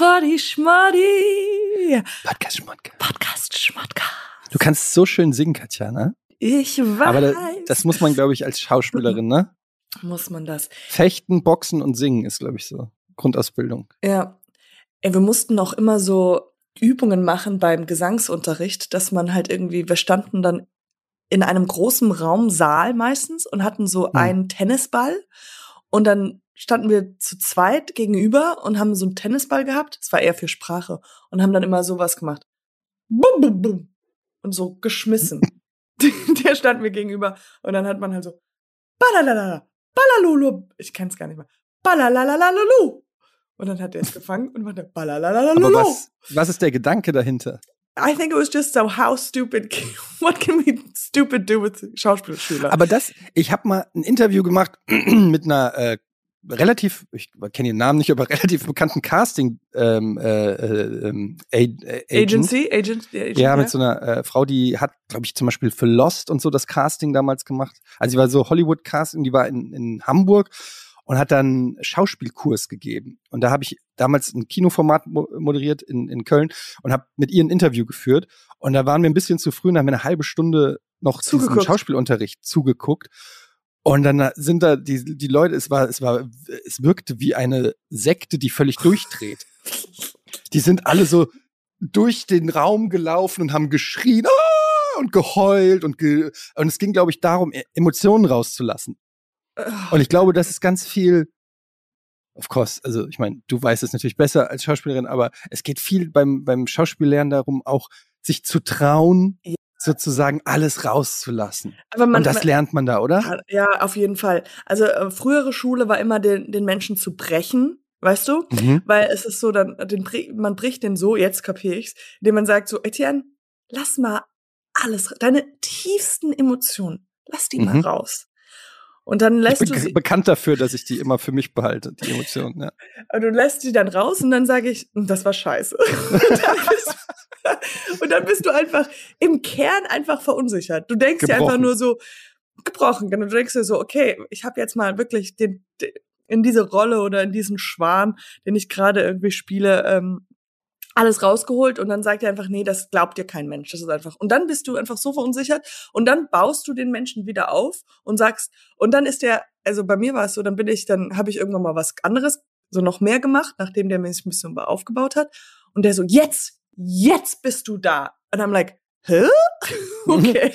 Poddy, Schmoddy. Podcast Schmodka. Podcast Schmodka. Du kannst so schön singen, Katja, ne? Ich weiß. Aber da, das muss man, glaube ich, als Schauspielerin, ne? muss man das. Fechten, Boxen und Singen ist, glaube ich, so Grundausbildung. Ja. Ey, wir mussten auch immer so Übungen machen beim Gesangsunterricht, dass man halt irgendwie, wir standen dann in einem großen Raumsaal meistens und hatten so Hm. einen Tennisball und dann standen wir zu zweit gegenüber und haben so einen Tennisball gehabt. Das war eher für Sprache und haben dann immer sowas gemacht. Bum, bum, bum. Und so geschmissen. Der stand mir gegenüber und dann hat man halt so Balalala, balalulu. Ich kann es gar nicht mehr. Balalalalalalu. Und dann hat er es gefangen und machte Aber Balalalalalalu. was, was ist der Gedanke dahinter? I think it was just so how stupid. What can we stupid do with Schauspielschüler? Aber das, ich habe mal ein Interview gemacht mit einer äh, relativ, ich kenne den Namen nicht, aber relativ bekannten Casting ähm, äh, äh, ähm, äh, Agent. Agency, Agent, Agent, Ja, mit so einer äh, Frau, die hat, glaube ich, zum Beispiel für Lost und so das Casting damals gemacht. Also sie war so Hollywood-Casting, die war in, in Hamburg und hat dann Schauspielkurs gegeben. Und da habe ich damals ein Kinoformat mo moderiert in, in Köln und habe mit ihr ein Interview geführt. Und da waren wir ein bisschen zu früh und haben wir eine halbe Stunde noch Zugeguckt. Schauspielunterricht zugeguckt. Und dann sind da die, die Leute, es war, es war, es wirkte wie eine Sekte, die völlig durchdreht. Die sind alle so durch den Raum gelaufen und haben geschrien "Ah!" und geheult und ge und es ging, glaube ich, darum, E- Emotionen rauszulassen. Und ich glaube, das ist ganz viel. Of course, also ich meine, du weißt es natürlich besser als Schauspielerin, aber es geht viel beim beim Schauspiellernen darum, auch sich zu trauen, Ja. Sozusagen alles rauszulassen. Aber man, und das lernt man da, oder? man, ja, auf jeden Fall. Also äh, frühere Schule war immer den, den Menschen zu brechen, weißt du? Mhm. Weil es ist so, dann den, man bricht den so, jetzt kapier ich's, indem man sagt so, Etienne, lass mal alles, deine tiefsten Emotionen, lass die mal Mhm. raus. Und dann lässt Ich du sie, bekannt dafür, dass ich die immer für mich behalte, die Emotionen. Ja. und du lässt sie dann raus und dann sage ich, "Hm, das war scheiße. und, dann bist, und dann bist du einfach im Kern einfach verunsichert. Du denkst dir einfach Gebrochen. nur so, gebrochen, genau. Du denkst dir so, okay, ich habe jetzt mal wirklich den, den in diese Rolle oder in diesen Schwan, den ich gerade irgendwie spiele, ähm, alles rausgeholt und dann sagt er einfach, nee, das glaubt dir kein Mensch. Das ist einfach. Und dann bist du einfach so verunsichert und dann baust du den Menschen wieder auf und sagst, und dann ist der, also bei mir war es so, dann bin ich, dann habe ich irgendwann mal was anderes, so noch mehr gemacht, nachdem der mich ein bisschen aufgebaut hat. Und der so, jetzt, jetzt bist du da. Und I'm like, hä? Okay.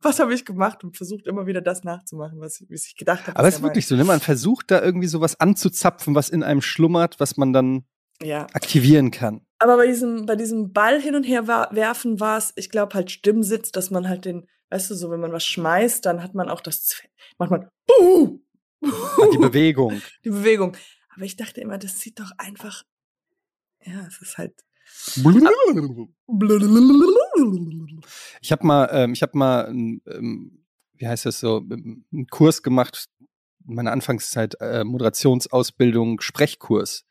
was habe ich gemacht und versucht immer wieder das nachzumachen, was, ich- was ich gedacht habe. Aber es ist wirklich so, ne? man versucht da irgendwie sowas anzuzapfen, was in einem schlummert, was man dann. Ja. aktivieren kann. Aber bei diesem, bei diesem Ball hin und her werfen war es, ich glaube, halt Stimmsitz, dass man halt den, weißt du, so, wenn man was schmeißt, dann hat man auch das, macht man, uh, Ah, Die Bewegung. die Bewegung. Aber ich dachte immer, das sieht doch einfach, ja, es ist halt. Ich habe mal, ähm, ich habe mal, ähm, ähm, wie heißt das so, ähm, einen Kurs gemacht, meiner Anfangszeit äh, Moderationsausbildung Sprechkurs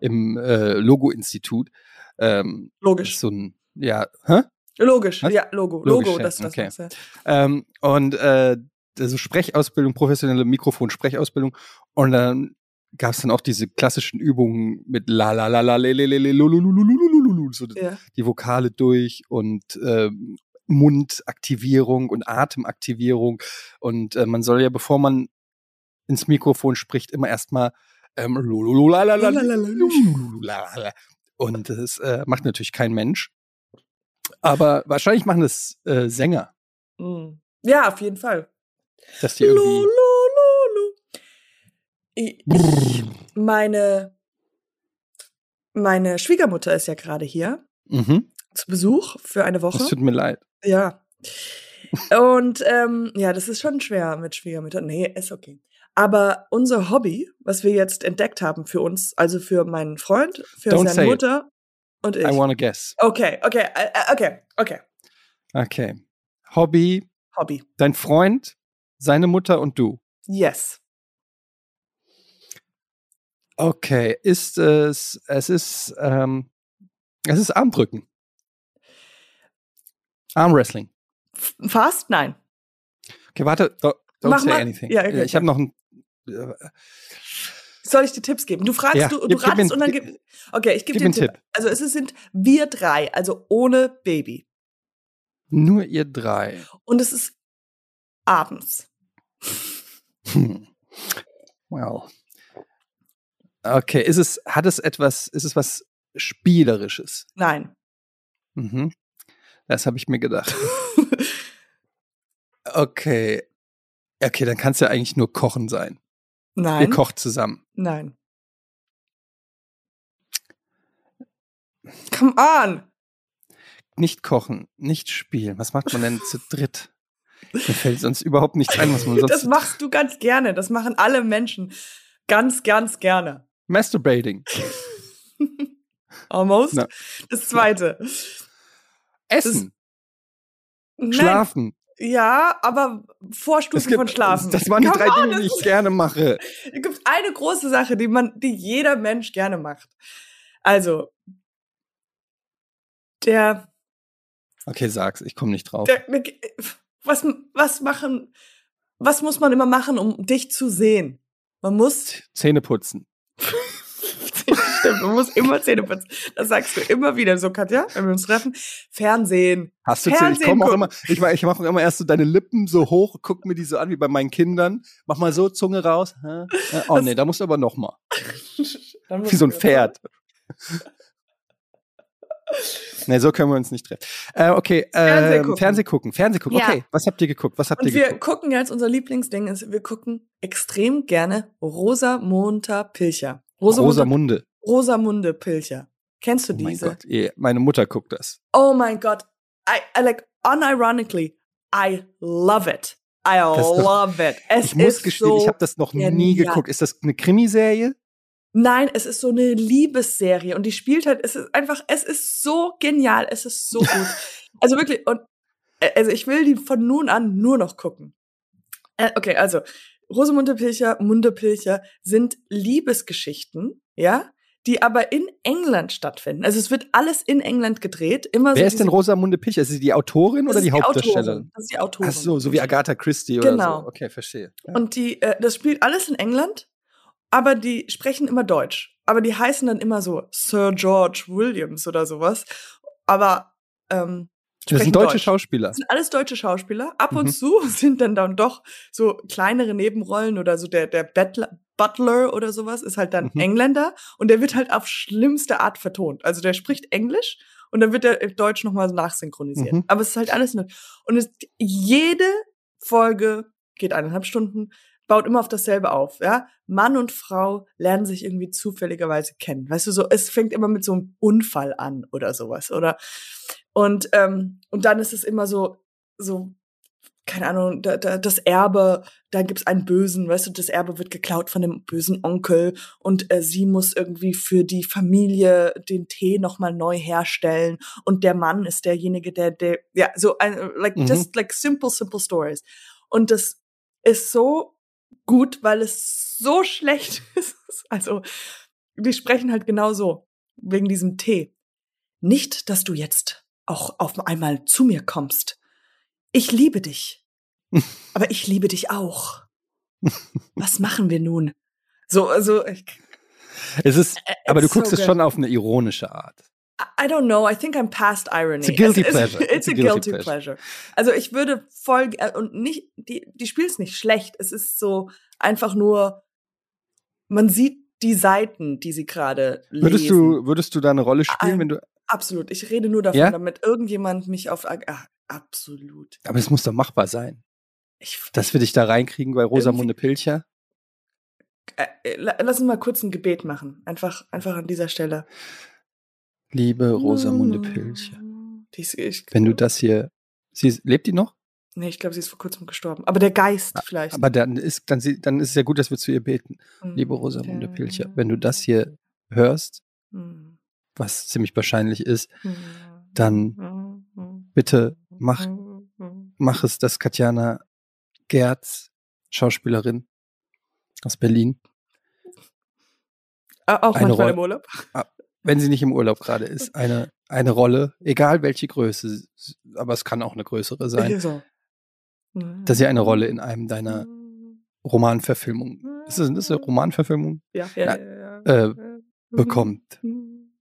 im äh, Logo-Institut. Ähm, Logisch. So ein, ja, hä? Logisch, was? ja, Logo. Logisch, Logo, ja. das, das okay. Was, ja. Ähm, und äh, also Sprechausbildung, professionelle Mikrofon-Sprechausbildung. Und dann gab es dann auch diese klassischen Übungen mit la la la la le le le le so ja. die Vokale durch und ähm, Mundaktivierung und Atemaktivierung und äh, man soll ja bevor man ins Mikrofon spricht, immer erstmal ähm, und das äh, macht natürlich kein Mensch. Aber wahrscheinlich machen das äh, Sänger, Mm. Ja, auf jeden Fall. dass die irgendwie. ich, meine, meine Schwiegermutter ist ja gerade hier Mhm, zu Besuch für eine Woche. das tut mir leid. Ja. Und ähm, ja, das ist schon schwer mit Schwiegermüttern. Nee, ist okay. Aber unser Hobby, was wir jetzt entdeckt haben für uns, also für meinen Freund, für Don't seine it. Mutter und ich. I wanna guess. Okay, okay, äh, äh, okay, okay. Okay. Hobby, Hobby. dein Freund, seine Mutter und du. Yes. Okay, ist es, es ist, ähm, es ist Armdrücken. Armwrestling. Fast? Nein. Okay, warte, don't, don't say mal. anything. Ja, okay, ich habe noch ein, Soll ich dir Tipps geben? Du fragst, Ja, du, du gib- mir ratest und dann gib. Okay, ich gebe gib dir einen einen Tipp. Also es sind wir drei, also ohne Baby. Nur ihr drei. Und es ist abends. Hm. Wow. Okay, ist es, hat es etwas, ist es was Spielerisches? Nein. Mhm. Das habe ich mir gedacht. Okay. Okay, dann kann es ja eigentlich nur Kochen sein. Ihr Nein. kocht zusammen. Nein. Come on. Nicht kochen, nicht spielen. Was macht man denn zu dritt? Mir fällt sonst überhaupt nichts ein, was man sonst. Das machst du ganz gerne. Das machen alle Menschen ganz, ganz gerne. Masturbating. Almost. Na. Das zweite. Essen. Nein, Schlafen. Ja, aber Vorstufen gibt- von Schlafen. Das waren die Come drei on, Dinge, die ich gerne mache. Es gibt eine große Sache, die man, die jeder Mensch gerne macht. Also, der, Okay, sag's, ich komme nicht drauf. der, was, was machen, was muss man immer machen, um dich zu sehen? Man muss, Zähne putzen. stimmt, man muss immer Zähne putzen. Das sagst du immer wieder so, Katja, wenn wir uns treffen. Fernsehen. Hast du Zähne? Ich Fernsehen komme auch immer, ich, mach- ich mache immer erst so deine Lippen so hoch, guck mir die so an wie bei meinen Kindern. Mach mal so Zunge raus. Äh, Oh nee, da musst du aber noch mal. Wie so ein Pferd. Nee, so können wir uns nicht treffen. Äh, okay, Fernseh gucken. Fernseh gucken. Fernseh gucken. Ja. Okay, was habt ihr geguckt? Was habt Und ihr wir geguckt? gucken jetzt, unser Lieblingsding ist, wir gucken extrem gerne Rosamunde Pilcher. Rosamunde, Rosamunde. Rosamunde Pilcher. Kennst du Oh mein diese? Gott, eh, meine Mutter guckt das. Oh mein Gott. I, I like, unironically, I love it. I Das ist doch- love it. Es Ich muss gestehen, so, ich habe das noch nie genial. geguckt. Ist das eine Krimiserie? Nein, es ist so eine Liebesserie und die spielt halt, es ist einfach, es ist so genial, es ist so gut. also wirklich, und äh, also ich will die von nun an nur noch gucken. Äh, okay, also Rosamunde Pilcher, Munde Pilcher sind Liebesgeschichten, ja, die aber in England stattfinden. Also es wird alles in England gedreht. Immer Wer so ist denn Rosamunde Pilcher? Ist sie die Autorin das oder ist die Hauptdarstellerin? Autorin. Das ist die Autorin. Ach so, so wie Agatha Christie oder Genau. so. Okay, verstehe. Ja. Und die, äh, das spielt alles in England, aber die sprechen immer Deutsch. Aber die heißen dann immer so Sir George Williams oder sowas. Aber ähm, das sind deutsche Deutsch. Schauspieler. Das sind alles deutsche Schauspieler. Ab und Mhm. zu sind dann dann doch so kleinere Nebenrollen oder so der, der Butler, Butler oder sowas ist halt dann Mhm. Engländer und der wird halt auf schlimmste Art vertont. Also der spricht Englisch und dann wird er in Deutsch nochmal nachsynchronisiert. Mhm. Aber es ist halt alles nur. Und es, jede Folge geht eineinhalb Stunden, baut immer auf dasselbe auf, ja. Mann und Frau lernen sich irgendwie zufälligerweise kennen. Weißt du, so, es fängt immer mit so einem Unfall an oder sowas, oder? Und, ähm, und dann ist es immer so, so, keine Ahnung, da, da, das Erbe, da gibt's einen Bösen, weißt du, das Erbe wird geklaut von dem bösen Onkel und äh, sie muss irgendwie für die Familie den Tee nochmal neu herstellen und der Mann ist derjenige, der, der, ja, so, ein, like, Mhm. just like simple, simple stories. Und das ist so gut, weil es so schlecht ist. Also, die sprechen halt genau so, wegen diesem Tee. Nicht, dass du jetzt auch auf einmal zu mir kommst. Ich liebe dich. Aber ich liebe dich auch. Was machen wir nun? So, also, ich, Es ist, aber du it's so guckst es good. schon auf eine ironische Art. I don't know. I think I'm past irony. It's a guilty Es ist- pleasure. It's, a guilty, pleasure. Also ich würde voll äh, und nicht die die spielt es nicht schlecht. Es ist so einfach nur man sieht die Seiten, die sie gerade lesen. Würdest du, würdest du da eine Rolle spielen, Ein- wenn du, absolut. Ich rede nur davon, Ja? damit irgendjemand mich auf ah, absolut. aber es muss doch machbar sein, Ich, dass wir dich da reinkriegen bei Rosamunde Pilcher. äh, äh, la- lass uns mal kurz ein Gebet machen. Einfach einfach an dieser Stelle. Liebe Rosamunde Pilcher, Die ist, ich, wenn du das hier, sie lebt die noch? Nee, ich glaube, sie ist vor kurzem gestorben. Aber der Geist vielleicht. Aber dann ist, dann, sie- dann ist es ja gut, dass wir zu ihr beten. Mhm. Liebe Rosamunde Pilcher, wenn du das hier hörst, Mhm. Was ziemlich wahrscheinlich ist, Mhm. dann bitte mach, mach es, dass Katjana Gerz, Schauspielerin aus Berlin, Ah, auch Eine manchmal Roll- im Urlaub. wenn sie nicht im Urlaub gerade ist, eine, eine Rolle, egal welche Größe, aber es kann auch eine größere sein, So. dass sie eine Rolle in einem deiner Romanverfilmungen ist das, ist das eine Romanverfilmung? Ja, ja, Ja, ja. äh, bekommt.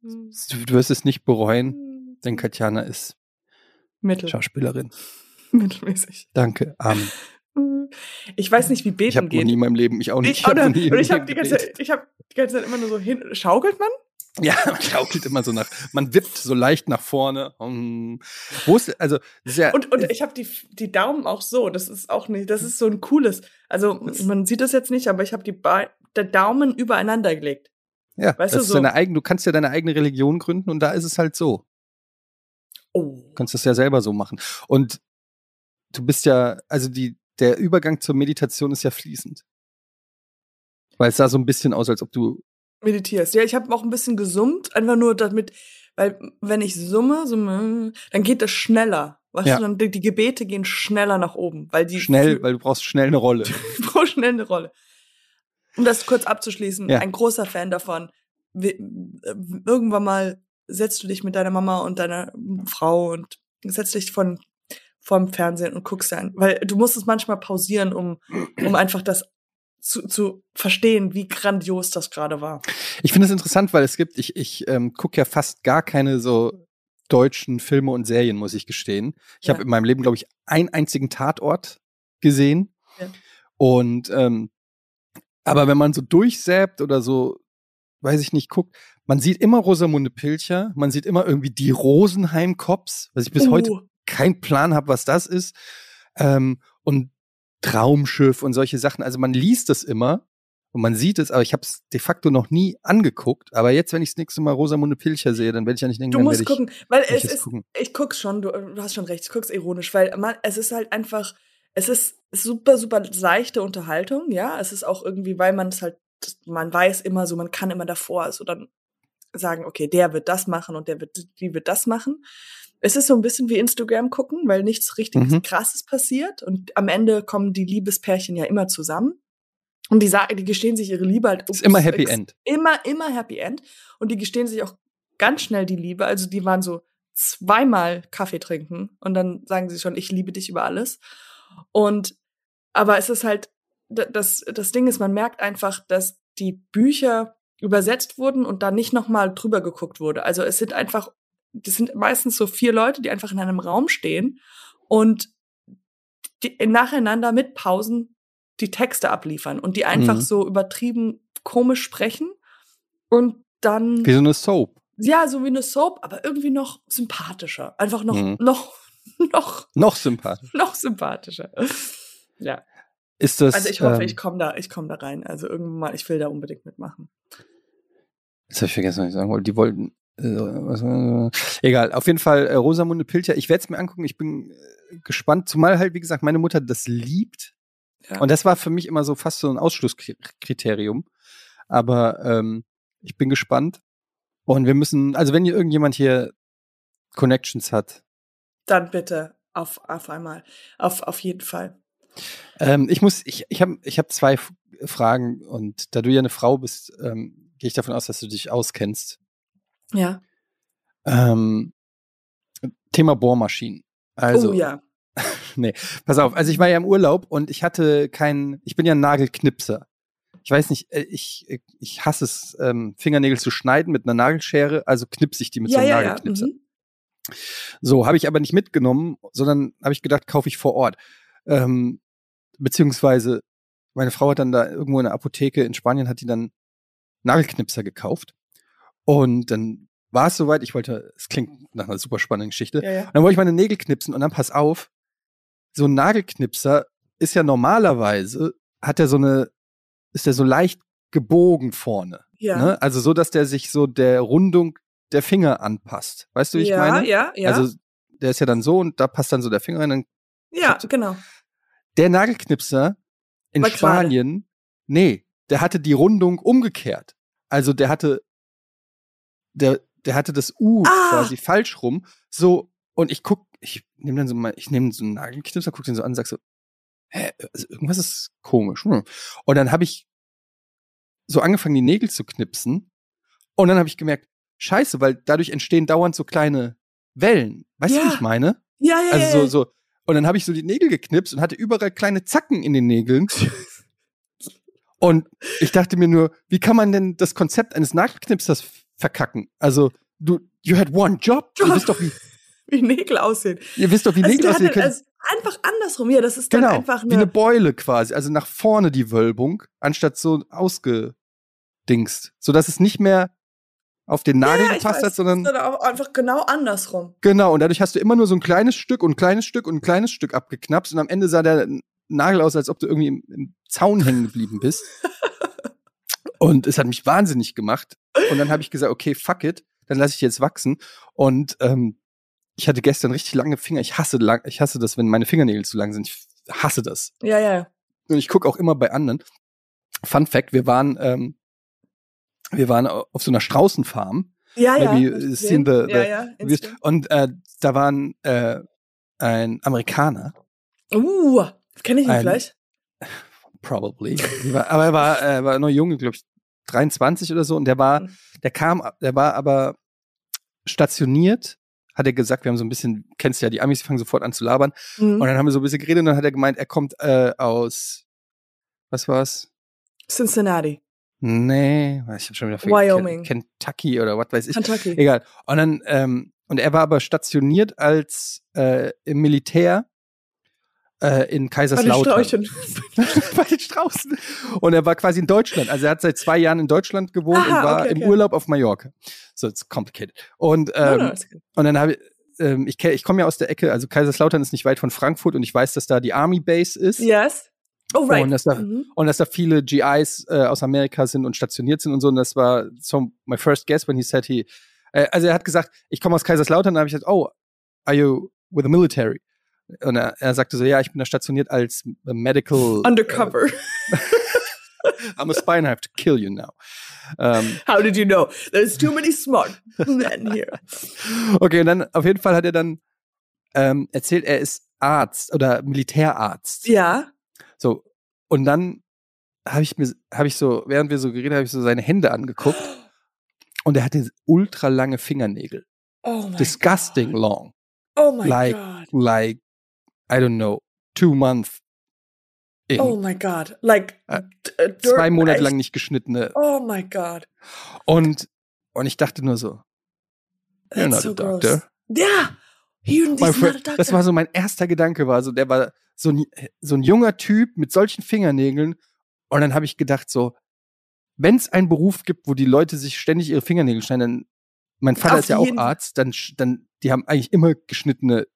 Mhm. Du, wirst es nicht bereuen, denn Katjana ist Mittel. Schauspielerin. Mittelmäßig. Danke, Amen. Ich weiß nicht, wie Ich beten habe noch geht. nie in meinem Leben, ich auch nicht. Ich, hab ich habe Leben die, ganze ich hab die ganze Zeit immer nur so hin. Schaukelt man? Ja, man schaukelt immer so nach, man wippt so leicht nach vorne. Hm. Wo ist, also, ja, Und, und ich habe die, die Daumen auch so. Das ist auch nicht, das ist so ein cooles. Also man sieht das jetzt nicht, aber ich habe die Be der Daumen übereinander gelegt. Ja, weißt das du, ist so- deine eigene, du kannst ja deine eigene Religion gründen und da ist es halt so. Oh. Du kannst das ja selber so machen. Und du bist ja, also die, der Übergang zur Meditation ist ja fließend. Weil es sah so ein bisschen aus, als ob du, Meditierst. Ja, ich habe auch ein bisschen gesummt, einfach nur damit, weil wenn ich summe, summe, dann geht das schneller. Weißt Ja. du, dann die, die Gebete gehen schneller nach oben, weil die schnell, weil du brauchst schnell eine Rolle. pro schnell eine Rolle. Um das kurz abzuschließen, Ja. ein großer Fan davon. Äh, irgendwann mal setzt du dich mit deiner Mama und deiner Frau und setzt dich von vorm Fernsehen und guckst dann, weil du musst es manchmal pausieren, um um einfach das zu, zu verstehen, wie grandios das gerade war. Ich finde es interessant, weil es gibt, ich, ich ähm, gucke ja fast gar keine so deutschen Filme und Serien, muss ich gestehen. Ich Ja. habe in meinem Leben, glaube ich, einen einzigen Tatort gesehen. Ja. Und ähm, aber wenn man so durchsäbt oder so, weiß ich nicht, guckt, man sieht immer Rosamunde Pilcher, man sieht immer irgendwie die Rosenheim-Cops, was ich bis heute Oh, keinen Plan habe, was das ist. Ähm, und Traumschiff und solche Sachen. Also man liest es immer und man sieht es, aber ich habe es de facto noch nie angeguckt. Aber jetzt, wenn ich das nächste Mal Rosamunde Pilcher sehe, dann werde ich ja nicht denken, Du musst werde ich, gucken, weil es ist, gucken. ich guck's schon, du, du hast schon recht, ich guck's ironisch, weil man, es ist halt einfach, es ist super, super seichte Unterhaltung, ja. Es ist auch irgendwie, weil man es halt, man weiß immer so, man kann immer davor so dann sagen, okay, der wird das machen und der wird, die wird das machen. Es ist so ein bisschen wie Instagram gucken, weil nichts richtig Mhm. krasses passiert und am Ende kommen die Liebespärchen ja immer zusammen. Und die sagen, die gestehen sich ihre Liebe halt. ist immer Happy ex- End. Immer, immer Happy End. Und die gestehen sich auch ganz schnell die Liebe. Also die waren so zweimal Kaffee trinken und dann sagen sie schon, ich liebe dich über alles. Und aber es ist halt, das, das Ding ist, man merkt einfach, dass die Bücher übersetzt wurden und da nicht nochmal drüber geguckt wurde. Also es sind einfach, das sind meistens so vier Leute, die einfach in einem Raum stehen und die nacheinander mit Pausen die Texte abliefern und die einfach Mhm. so übertrieben komisch sprechen und dann Wie so eine Soap. ja, so wie eine Soap, aber irgendwie noch sympathischer. Einfach noch, Mhm. noch, noch, Noch sympathisch. noch sympathischer. Ja. Ist das. Also ich hoffe, ähm, ich komme da, ich komme da rein. Also irgendwann mal, ich will da unbedingt mitmachen. Jetzt habe ich vergessen, was ich sagen wollte. Die wollten. Äh, was, äh, egal, auf jeden Fall äh, Rosamunde Pilcher. Ich werde es mir angucken. Ich bin äh, gespannt, zumal halt, wie gesagt, meine Mutter das liebt. Ja. Und das war für mich immer so fast so ein Ausschlusskriterium. Aber ähm, ich bin gespannt. Und wir müssen, also wenn hier irgendjemand hier Connections hat, Dann bitte auf, auf einmal. Auf, auf jeden Fall. ähm, ich muss, ich, ich habe ich hab zwei Fragen und da du ja eine Frau bist, ähm, gehe ich davon aus, dass du dich auskennst. Ja. Ähm, Thema Bohrmaschinen. Also, oh ja. pass auf, also ich war ja im Urlaub und ich hatte keinen, ich bin ja ein Nagelknipser. Ich weiß nicht, äh, ich, ich hasse es, ähm, Fingernägel zu schneiden mit einer Nagelschere, also knipse ich die mit ja, so einem ja, ja. Nagelknipser. Mhm. So, habe ich aber nicht mitgenommen, sondern habe ich gedacht, kaufe ich vor Ort. Ähm, beziehungsweise meine Frau hat dann da irgendwo in der Apotheke in Spanien hat die dann Nagelknipser gekauft. Und dann war es soweit, ich wollte, es klingt nach einer super spannenden Geschichte. Ja, ja. Und dann wollte ich meine Nägel knipsen und dann pass auf, so ein Nagelknipser ist ja normalerweise, hat er so eine, ist der so leicht gebogen vorne. Ja. Ne? Also so, dass der sich so der Rundung der Finger anpasst. Weißt du, wie ich ja, meine? ja, ja. Also der ist ja dann so und da passt dann so der Finger rein. Ja, genau. der Nagelknipser in War. Spanien, nee, der hatte die Rundung umgekehrt. Also der hatte, der, der hatte das U Ah. quasi falsch rum. So, und ich guck, ich nehme dann so mal, ich nehme so einen Nagelknipser, guck den so an und sag so, hä, also irgendwas ist komisch. Hm. Und dann habe ich so angefangen, die Nägel zu knipsen. Und dann habe ich gemerkt, scheiße, weil dadurch entstehen dauernd so kleine Wellen. Weißt du, Ja. wie ich meine? Ja, ja, Also ja. so, so. Und dann habe ich so die Nägel geknipst und hatte überall kleine Zacken in den Nägeln. Und ich dachte mir nur, wie kann man denn das Konzept eines Nagelknipsers verkacken? Also, du, you had one job. Ihr wisst doch, wie, Wie Nägel aussehen. ihr wisst doch, wie Also Nägel aussehen können. also einfach andersrum. Ja, das ist dann Genau, einfach wie eine eine. Beule quasi. Also nach vorne die Wölbung, anstatt so ausgedingst. Sodass es nicht mehr auf den Nagel ja, gepasst weiß, hat, sondern sondern auch einfach genau andersrum. genau. Und dadurch hast du immer nur so ein kleines Stück und ein kleines Stück und ein kleines Stück abgeknapst und am Ende sah der Nagel aus, als ob du irgendwie im, im Zaun hängen geblieben bist. und es hat mich wahnsinnig gemacht. Und dann habe ich gesagt, okay, fuck it, dann lasse ich jetzt wachsen. Und ähm, ich hatte gestern richtig lange Finger. Ich hasse lang, ich hasse das, wenn meine Fingernägel zu lang sind. Ich hasse das. Ja, ja. Und ich gucke auch immer bei anderen. Fun Fact: Wir waren, ähm, wir waren auf so einer Straußenfarm. Ja, ja. Maybe gesehen. the- ja, the- ja. Wir- Instagram. Und äh, da waren äh, ein Amerikaner, Uh, kenne ich ihn Ein- vielleicht? probably. Aber er war, er war noch jung, glaube ich, 23 oder so. Und der war, Mhm. der kam, der war aber stationiert, hat er gesagt, wir haben so ein bisschen, kennst ja, die Amis fangen sofort an zu labern. Mhm. Und dann haben wir so ein bisschen geredet und dann hat er gemeint, er kommt äh, aus, was war's? Cincinnati, Nee, ich habe schon wieder vergessen. Wyoming. Ken- Kentucky oder was weiß ich. Kentucky. Egal. Und dann, ähm, und er war aber stationiert als äh, im Militär äh, in Bei den Kaiserslautern. Bei den Straußen. Und er war quasi in Deutschland. Also er hat seit zwei Jahren in Deutschland gewohnt Aha, und war okay, im okay. Urlaub auf Mallorca. So, it's complicated. Und, ähm, No, no, okay. und dann habe ich, ähm, ich, ich komme ja aus der Ecke, also Kaiserslautern ist nicht weit von Frankfurt und ich weiß, dass da die Army Base ist. Yes. Oh, right. Und das da- Mhm. und dass da viele GIs äh, aus Amerika sind und stationiert sind und so. Und das war so my first guess when he said he. Äh, also er hat gesagt, ich komme aus Kaiserslautern. Dann habe ich gesagt, oh, are you with the military? Und er, er sagte so, ja, ich bin da stationiert als medical. Undercover. Äh, I'm a spy and I have to kill you now. Ähm, How did you know? There's too many smart men here. okay, und dann auf jeden Fall hat er dann ähm, erzählt, er ist Arzt oder Militärarzt. Ja. So und dann habe ich mir, habe ich so, während wir so geredet, habe ich so seine Hände angeguckt und er hatte ultra lange Fingernägel, Oh my disgusting God. long, Oh my Like- God. like I don't know, two month, in, Oh my God. Like Äh, zwei Monate lang nicht geschnittene Oh my God. und und ich dachte nur so, you're That's not so a doctor. gross. Yeah. He, he's not a doctor. das war so mein erster Gedanke, war so, der war so ein, so ein junger Typ mit solchen Fingernägeln. Und dann habe ich gedacht, so, wenn es einen Beruf gibt, wo die Leute sich ständig ihre Fingernägel schneiden, dann, mein Vater Auf ist ja auch. Arzt, dann, dann, die haben eigentlich immer geschnittene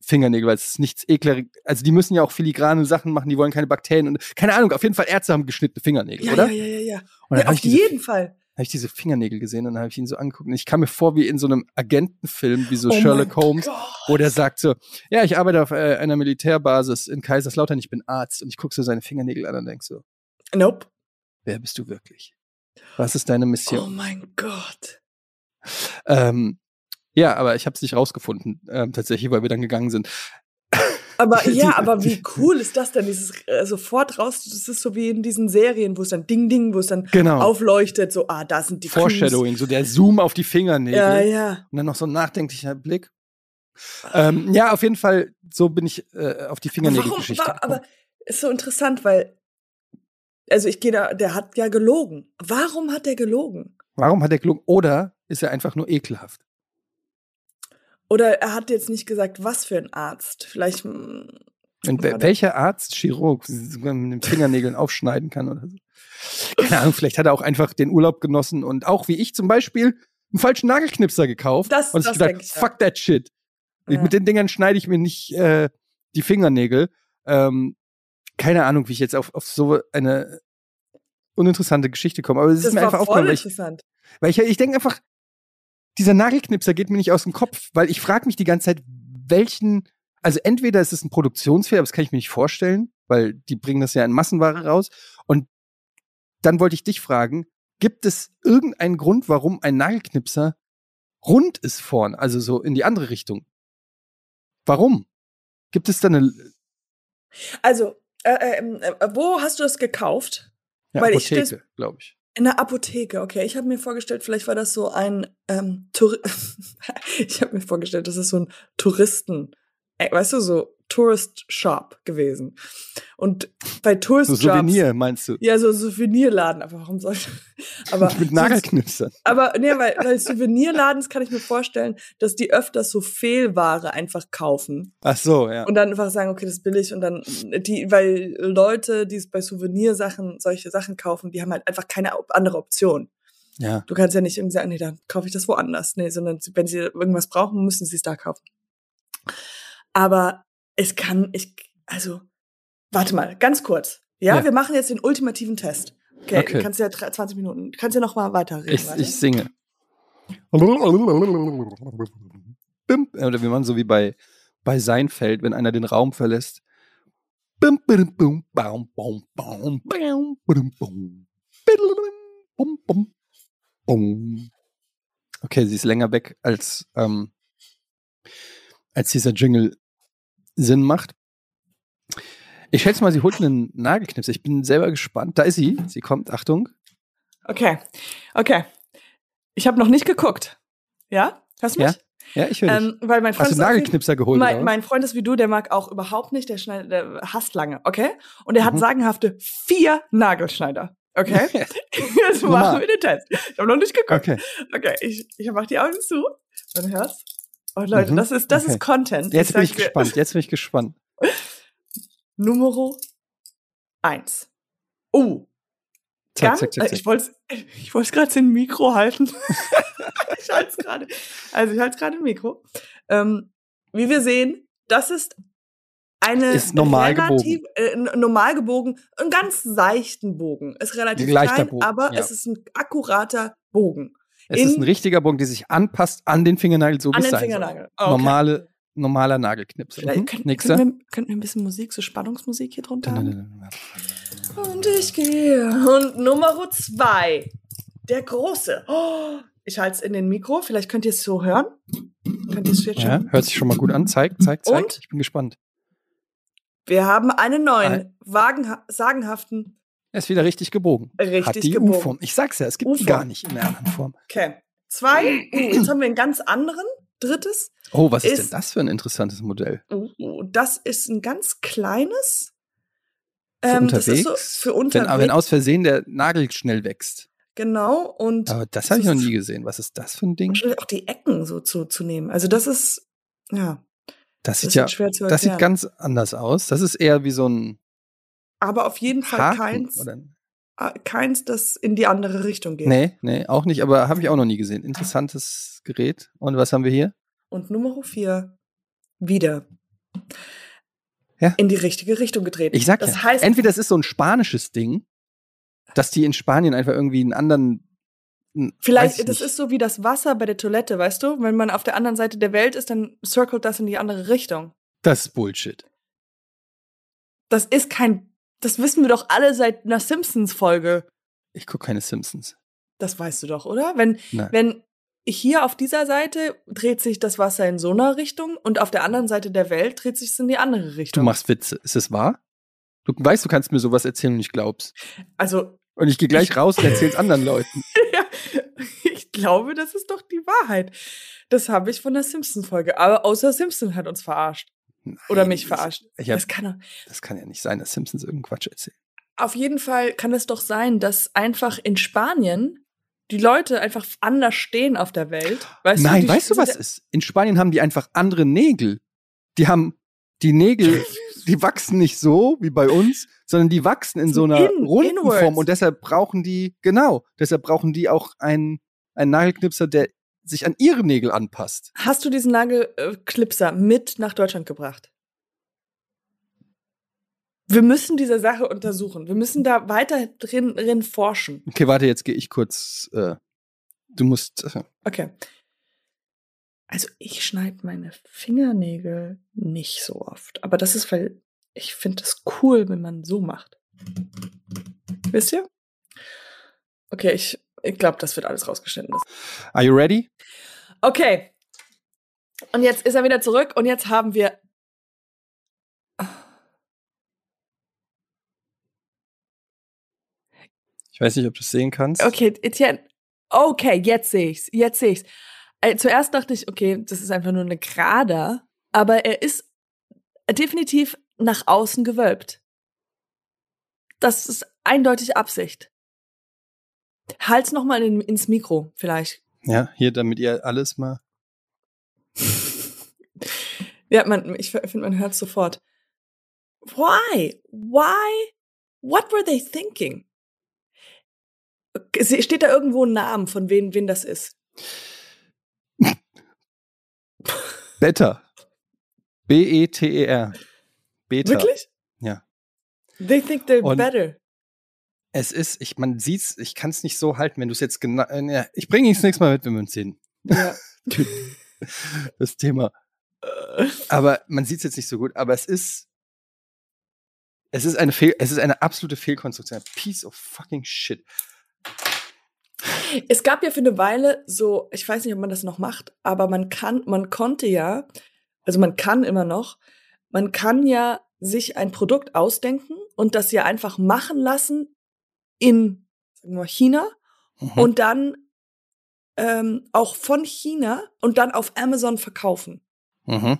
Fingernägel, weil es ist nichts ekler. Also die müssen ja auch filigrane Sachen machen, die wollen keine Bakterien und keine Ahnung, auf jeden Fall Ärzte haben geschnittene Fingernägel, ja, oder? ja, ja, ja, ja. Auf jeden Fall. Hab ich diese Fingernägel gesehen und dann habe ich ihn so angeguckt. Und ich kam mir vor wie in so einem Agentenfilm, wie so oh Sherlock Holmes. Gott. Wo der sagt so, ja, ich arbeite auf äh, einer Militärbasis in Kaiserslautern, ich bin Arzt und ich gucke so seine Fingernägel an und denk so, Nope. wer bist du wirklich? Was ist deine Oh Mission? mein Gott. Ähm, ja, aber ich habe es nicht rausgefunden, ähm, tatsächlich, weil wir dann gegangen sind. Aber ja, aber wie cool ist das denn? Dieses äh, sofort raus, das ist so wie in diesen Serien, wo es dann Ding Ding, wo es dann Genau. aufleuchtet, so, ah, da sind die Clues. Foreshadowing, so der Zoom auf die Fingernägel Ja, ja. und dann noch so ein nachdenklicher Blick. Ähm, ja, auf jeden Fall, so bin ich äh, auf die Fingernägelgeschichte gekommen. aber ist so interessant, weil, also ich gehe da, der hat ja gelogen. Warum hat er gelogen? Warum hat er gelogen? Oder ist er einfach nur ekelhaft? Oder er hat jetzt nicht gesagt, was für ein Arzt. Vielleicht, mm, Und welcher Arzt, Chirurg, sogar mit den Fingernägeln aufschneiden kann oder so. Keine Ahnung, vielleicht hat er auch einfach den Urlaub genossen und auch wie ich zum Beispiel einen falschen Nagelknipser gekauft. Das- und das gedacht, ich, fuck that shit. Ja. Mit den Dingern schneide ich mir nicht äh, die Fingernägel. Ähm, keine Ahnung, wie ich jetzt auf, auf so eine uninteressante Geschichte komme. Aber es ist mir einfach aufgefallen, weil ich, interessant. weil ich, ich denke einfach, dieser Nagelknipser geht mir nicht aus dem Kopf, weil ich frage mich die ganze Zeit, welchen, also entweder ist es ein Produktionsfehler, aber das kann ich mir nicht vorstellen, weil die bringen das ja in Massenware raus. Und dann wollte ich dich fragen, gibt es irgendeinen Grund, warum ein Nagelknipser rund ist vorn, also so in die andere Richtung? Warum? Gibt es da eine Also, äh, äh, äh, wo hast du das gekauft? ja, Weil ich Apotheke, glaube ich. In der Apotheke, okay. Ich habe mir vorgestellt, vielleicht war das so ein ähm, Tour ich habe mir vorgestellt, das ist so ein Touristen, äh, weißt du, so Tourist Shop gewesen. Und bei Tourist So Jobs, Souvenir, meinst du? ja, so Souvenirladen, aber warum soll ich? Aber Mit Nagelknipsern. aber nee, weil, weil Souvenirladens kann ich mir vorstellen, dass die öfters so Fehlware einfach kaufen Ach so, ja. und dann einfach sagen, okay, das ist billig und dann die, weil Leute, die es bei Souvenirsachen solche Sachen kaufen, die haben halt einfach keine andere Option. Ja. Du kannst ja nicht irgendwie sagen, nee, dann kaufe ich das woanders. Nee, sondern wenn sie irgendwas brauchen, müssen sie es da kaufen. Aber es kann, ich, also, warte mal, ganz kurz. Ja, Ja. wir machen jetzt den ultimativen Test. Okay, Okay. du kannst ja drei- 20 Minuten, du kannst ja noch mal weiterreden. Ich, warte. ich singe. Bim, oder wie man so wie bei, bei Seinfeld, wenn einer den Raum verlässt. Bim, bim, bum, bim, bum, biddelum, bum, bum, bum. Okay, sie ist länger weg, als, ähm, als dieser Jingle Sinn macht. Ich schätze mal, sie holt einen Nagelknipser. Ich bin selber gespannt. Da ist sie. Sie kommt. Achtung. Okay, okay. Ich habe noch nicht geguckt. Ja? Hörst du mich? Ja, ich höre. Ähm, weil mein Freund Hast du wie- Nagelknipser geholt? Mein, mein Freund ist wie du, der mag auch überhaupt nicht, der, schneidet, der hasst lange, okay? Und er hat Mhm. sagenhafte vier Nagelschneider, okay? Jetzt machen wir den Test. Ich habe noch nicht geguckt. Okay. Okay, ich, ich mach die Augen zu und hörst. Oh Leute, Mhm, das ist das okay. ist Content. Jetzt bin ich sag's dir. gespannt. Jetzt bin ich gespannt. Numero eins. Oh, Zack, zack, zack, äh, ich wollte ich wollte gerade in Mikro halten. ich halte es gerade. Also ich halte es gerade im Mikro. Ähm, wie wir sehen, das ist eine Ist normal relativ, äh, n- normal gebogen, einen ganz seichten Bogen. Ist relativ leichter klein, Bogen, aber ja. es ist ein akkurater Bogen Es ist in- ein richtiger Bogen, der sich anpasst an den Fingernagel, so wie an es den sein Fingernagel. soll. Okay. Normale, normaler Nagelknipsel. Vielleicht Mhm. könnten, Nächster. könnten, wir, könnten wir ein bisschen Musik, so Spannungsmusik hier drunter haben? Und ich gehe. Und Nummer zwei. Der große. Oh, ich halte es in den Mikro. Vielleicht könnt ihr es so hören. Könnt ihr es jetzt Ja, schon? hört sich schon mal gut an. Zeig, zeig, zeig. Und? Ich bin gespannt. Wir haben einen neuen, Ein- sagenhaften, Er ist wieder richtig gebogen. richtig Hat die gebogen. U-Form. Ich sag's ja, es gibt die U-Form. gar nicht in der anderen Form. Okay. Zwei. Jetzt haben wir einen ganz anderen. Drittes. Oh, was ist, Ist- denn das für ein interessantes Modell? Uh, das ist ein ganz kleines. Für Ähm, unterwegs? Das ist so für wenn, unterwegs. aber wenn aus Versehen der Nagel schnell wächst. genau. Und Aber das habe ich noch nie gesehen. Was ist das für ein Ding? auch die Ecken so zu, zu nehmen. Also das ist, ja, Das sieht ja, das sieht ganz anders aus. Das ist eher wie so ein Aber auf jeden Fall Haken. keins, Oder? äh, keins, das in die andere Richtung geht. Nee, nee, auch nicht, aber habe ich auch noch nie gesehen. Interessantes Gerät. Und was haben wir hier? Und Nummer vier wieder Ja. in die richtige Richtung gedreht. Ich sag das ja, heißt, entweder es ist so ein spanisches Ding, dass die in Spanien einfach irgendwie einen anderen. vielleicht, ich das ist so wie das Wasser bei der Toilette, weißt du? Wenn man auf der anderen Seite der Welt ist, dann circelt das in die andere Richtung. Das ist Bullshit. Das ist kein, das wissen wir doch alle seit einer Simpsons-Folge. Ich gucke keine Simpsons. Das weißt du doch, oder? Wenn, Nein. wenn hier auf dieser Seite dreht sich das Wasser in so einer Richtung und auf der anderen Seite der Welt dreht sich es in die andere Du Richtung. machst Witze. Ist es wahr? Du weißt, du kannst mir sowas erzählen und ich glaub's. also, Und ich gehe gleich raus und erzähl's anderen Leuten. ja, ich glaube, das ist doch die Wahrheit. Das habe ich von der Simpson-Folge. Aber außer Simpson hat uns verarscht. Oder mich ich- verarscht. Ich hab, das kann doch- das kann ja nicht sein, dass Simpsons irgendeinen Quatsch erzählen. Auf jeden Fall kann es doch sein, dass einfach in Spanien die Leute einfach anders stehen auf der Welt. Weißt Nein, die weißt du, was ist? In Spanien haben die einfach andere Nägel. Die haben die Nägel, die wachsen nicht so wie bei uns, sondern die wachsen in so einer In- runden inwards. Form und deshalb brauchen die, genau, deshalb brauchen die auch einen, einen Nagelknipser, der sich an ihre Nägel anpasst. Hast du diesen Nagelklipser mit nach Deutschland gebracht? Wir müssen diese Sache untersuchen. Wir müssen da weiter drin, drin forschen. Okay, warte, jetzt gehe ich kurz. Äh, du musst. Äh, Okay. Also ich schneide meine Fingernägel nicht so oft. Aber das ist, weil ich finde es cool, wenn man so macht. Wisst ihr? Okay, ich, ich glaube, das wird alles rausgeschnitten. are you ready? Okay. Und jetzt ist er wieder zurück und jetzt haben wir. Ich weiß nicht, ob du es sehen kannst. Okay, Etienne. Okay, jetzt sehe ich's. Jetzt sehe ich's. Äh, zuerst dachte ich, okay, das ist einfach nur eine Grader, aber er ist definitiv nach außen gewölbt. Das ist eindeutig Absicht. Halt's noch mal in, ins Mikro, vielleicht. Ja, hier, damit ihr alles mal. ja, man, ich finde, man hört sofort. Why? Why? What were they thinking? Steht da irgendwo ein Name, von wen, wen das ist? Better. B-E-T-E-R. Beta. Wirklich? Ja. They think they're Und better. Es ist, ich, man sieht's, ich kann es nicht so halten, wenn du es jetzt genau, äh, ich bringe es nächstes Mal mit, wenn wir uns sehen. Ja. das Thema. Aber man sieht es jetzt nicht so gut, aber es ist, es ist eine Fehl, es ist eine absolute Fehlkonstruktion. Piece of fucking shit. Es gab ja für eine Weile so, ich weiß nicht, ob man das noch macht, aber man kann, man konnte ja, also man kann immer noch, man kann ja sich ein Produkt ausdenken und das ja einfach machen lassen in sagen wir, China Mhm. und dann ähm, auch von China und dann auf Amazon verkaufen. Mhm.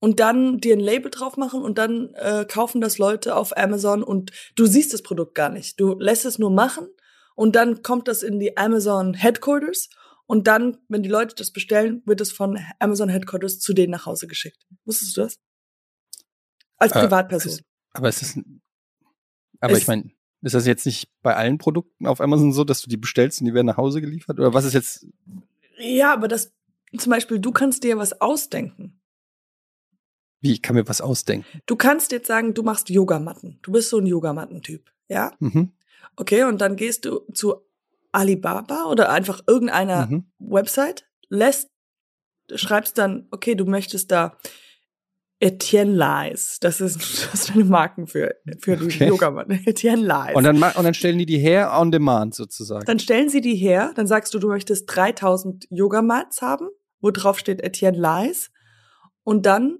Und dann dir ein Label drauf machen und dann äh, kaufen das Leute auf Amazon und du siehst das Produkt gar nicht. Du lässt es nur machen und dann kommt das in die Amazon Headquarters und dann, wenn die Leute das bestellen, wird es von Amazon Headquarters zu denen nach Hause geschickt. Wusstest du das? Als Äh, Privatperson. es- Aber es ist, aber Es- ich meine, ist das jetzt nicht bei allen Produkten auf Amazon so, dass du die bestellst und die werden nach Hause geliefert? Oder was ist jetzt, Ja, aber das, zum Beispiel, du kannst dir was ausdenken. wie, ich kann mir was ausdenken? Du kannst jetzt sagen, du machst Yogamatten. Du bist so ein Yogamattentyp, ja? Mhm. Okay, und dann gehst du zu Alibaba oder einfach irgendeiner Mhm. Website, lässt, schreibst dann, okay, du möchtest da Etienne Lies. Das ist, das ist eine Marken für, für die Okay. Yogamatten. Etienne Lies. Und dann, und dann stellen die die her on demand sozusagen. Dann stellen sie die her, dann sagst du, du möchtest 3000 Yogamats haben, wo drauf steht Etienne Lies. Und dann,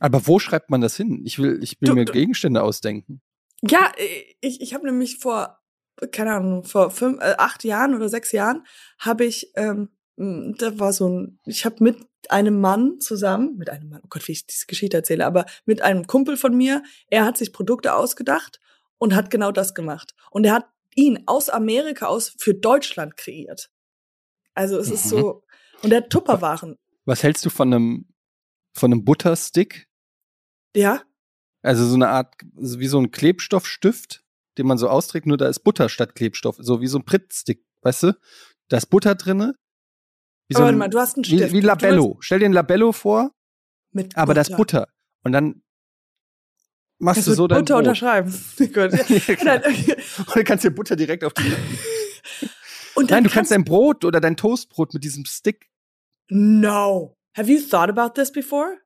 Aber wo schreibt man das hin? Ich will, ich will Du- mir du- Gegenstände ausdenken. ja, ich, ich habe nämlich vor, keine Ahnung, vor fünf, äh, acht Jahren oder sechs Jahren habe ich, ähm, da war so ein, ich habe mit einem Mann zusammen, mit einem Mann, oh Gott, wie ich diese Geschichte erzähle, aber mit einem Kumpel von mir, er hat sich Produkte ausgedacht und hat genau das gemacht. Und er hat ihn aus Amerika aus für Deutschland kreiert. Also es ist Mhm. so, und er hat Tupperwaren, Was hältst du von einem, von einem Butterstick? ja, Also so eine Art, wie so ein Klebstoffstift, den man so austrägt, nur da ist Butter statt Klebstoff. So wie so ein Prittstick, weißt du? Da ist Butter drinne. Wie so aber warte ein, mal, du hast einen wie, Stift. wie Du Labello. Stell dir ein Labello vor, Mit aber da ist Butter. Und dann machst Kannst du so dein Butter Brot. unterschreiben. Gut. Ja, Und dann kannst du dir Butter direkt auf die. Und Nein, du kannst dein Brot oder dein Toastbrot mit diesem Stick. No. Have you thought about this before?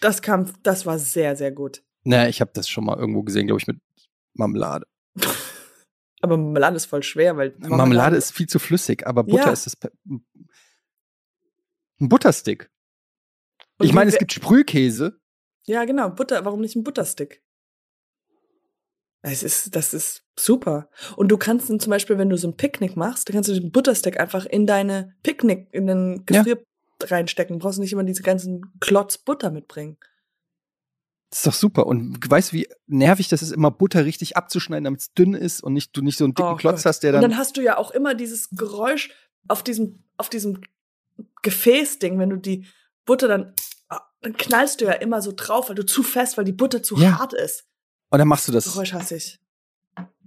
Das kam, das war sehr, sehr gut. Na, ich habe das schon mal irgendwo gesehen, glaube ich, mit Marmelade. Aber Marmelade ist voll schwer, weil Marmelade, ist viel zu flüssig, aber Butter Ja. ist das. Ein Butterstick. Und Ich meine, es gibt Sprühkäse. Ja, genau. Butter. Warum nicht ein Butterstick? Es ist, das ist super. Und du kannst dann zum Beispiel, wenn du so ein Picknick machst, dann kannst du den Butterstick einfach in deine Picknick, in den Ja. Gefrier reinstecken. Du brauchst nicht immer diese ganzen Klotz Butter mitbringen. Das ist doch super. Und weißt du, wie nervig das ist, immer Butter richtig abzuschneiden, damit es dünn ist und nicht, du nicht so einen dicken Oh Klotz Gott. hast, der Und dann. dann hast du ja auch immer dieses Geräusch auf diesem, auf diesem Gefäßding, wenn du die Butter dann, ah, dann knallst du ja immer so drauf, weil du zu fest, weil die Butter zu Ja. hart ist. und dann machst du das, und Geräusch hasse ich.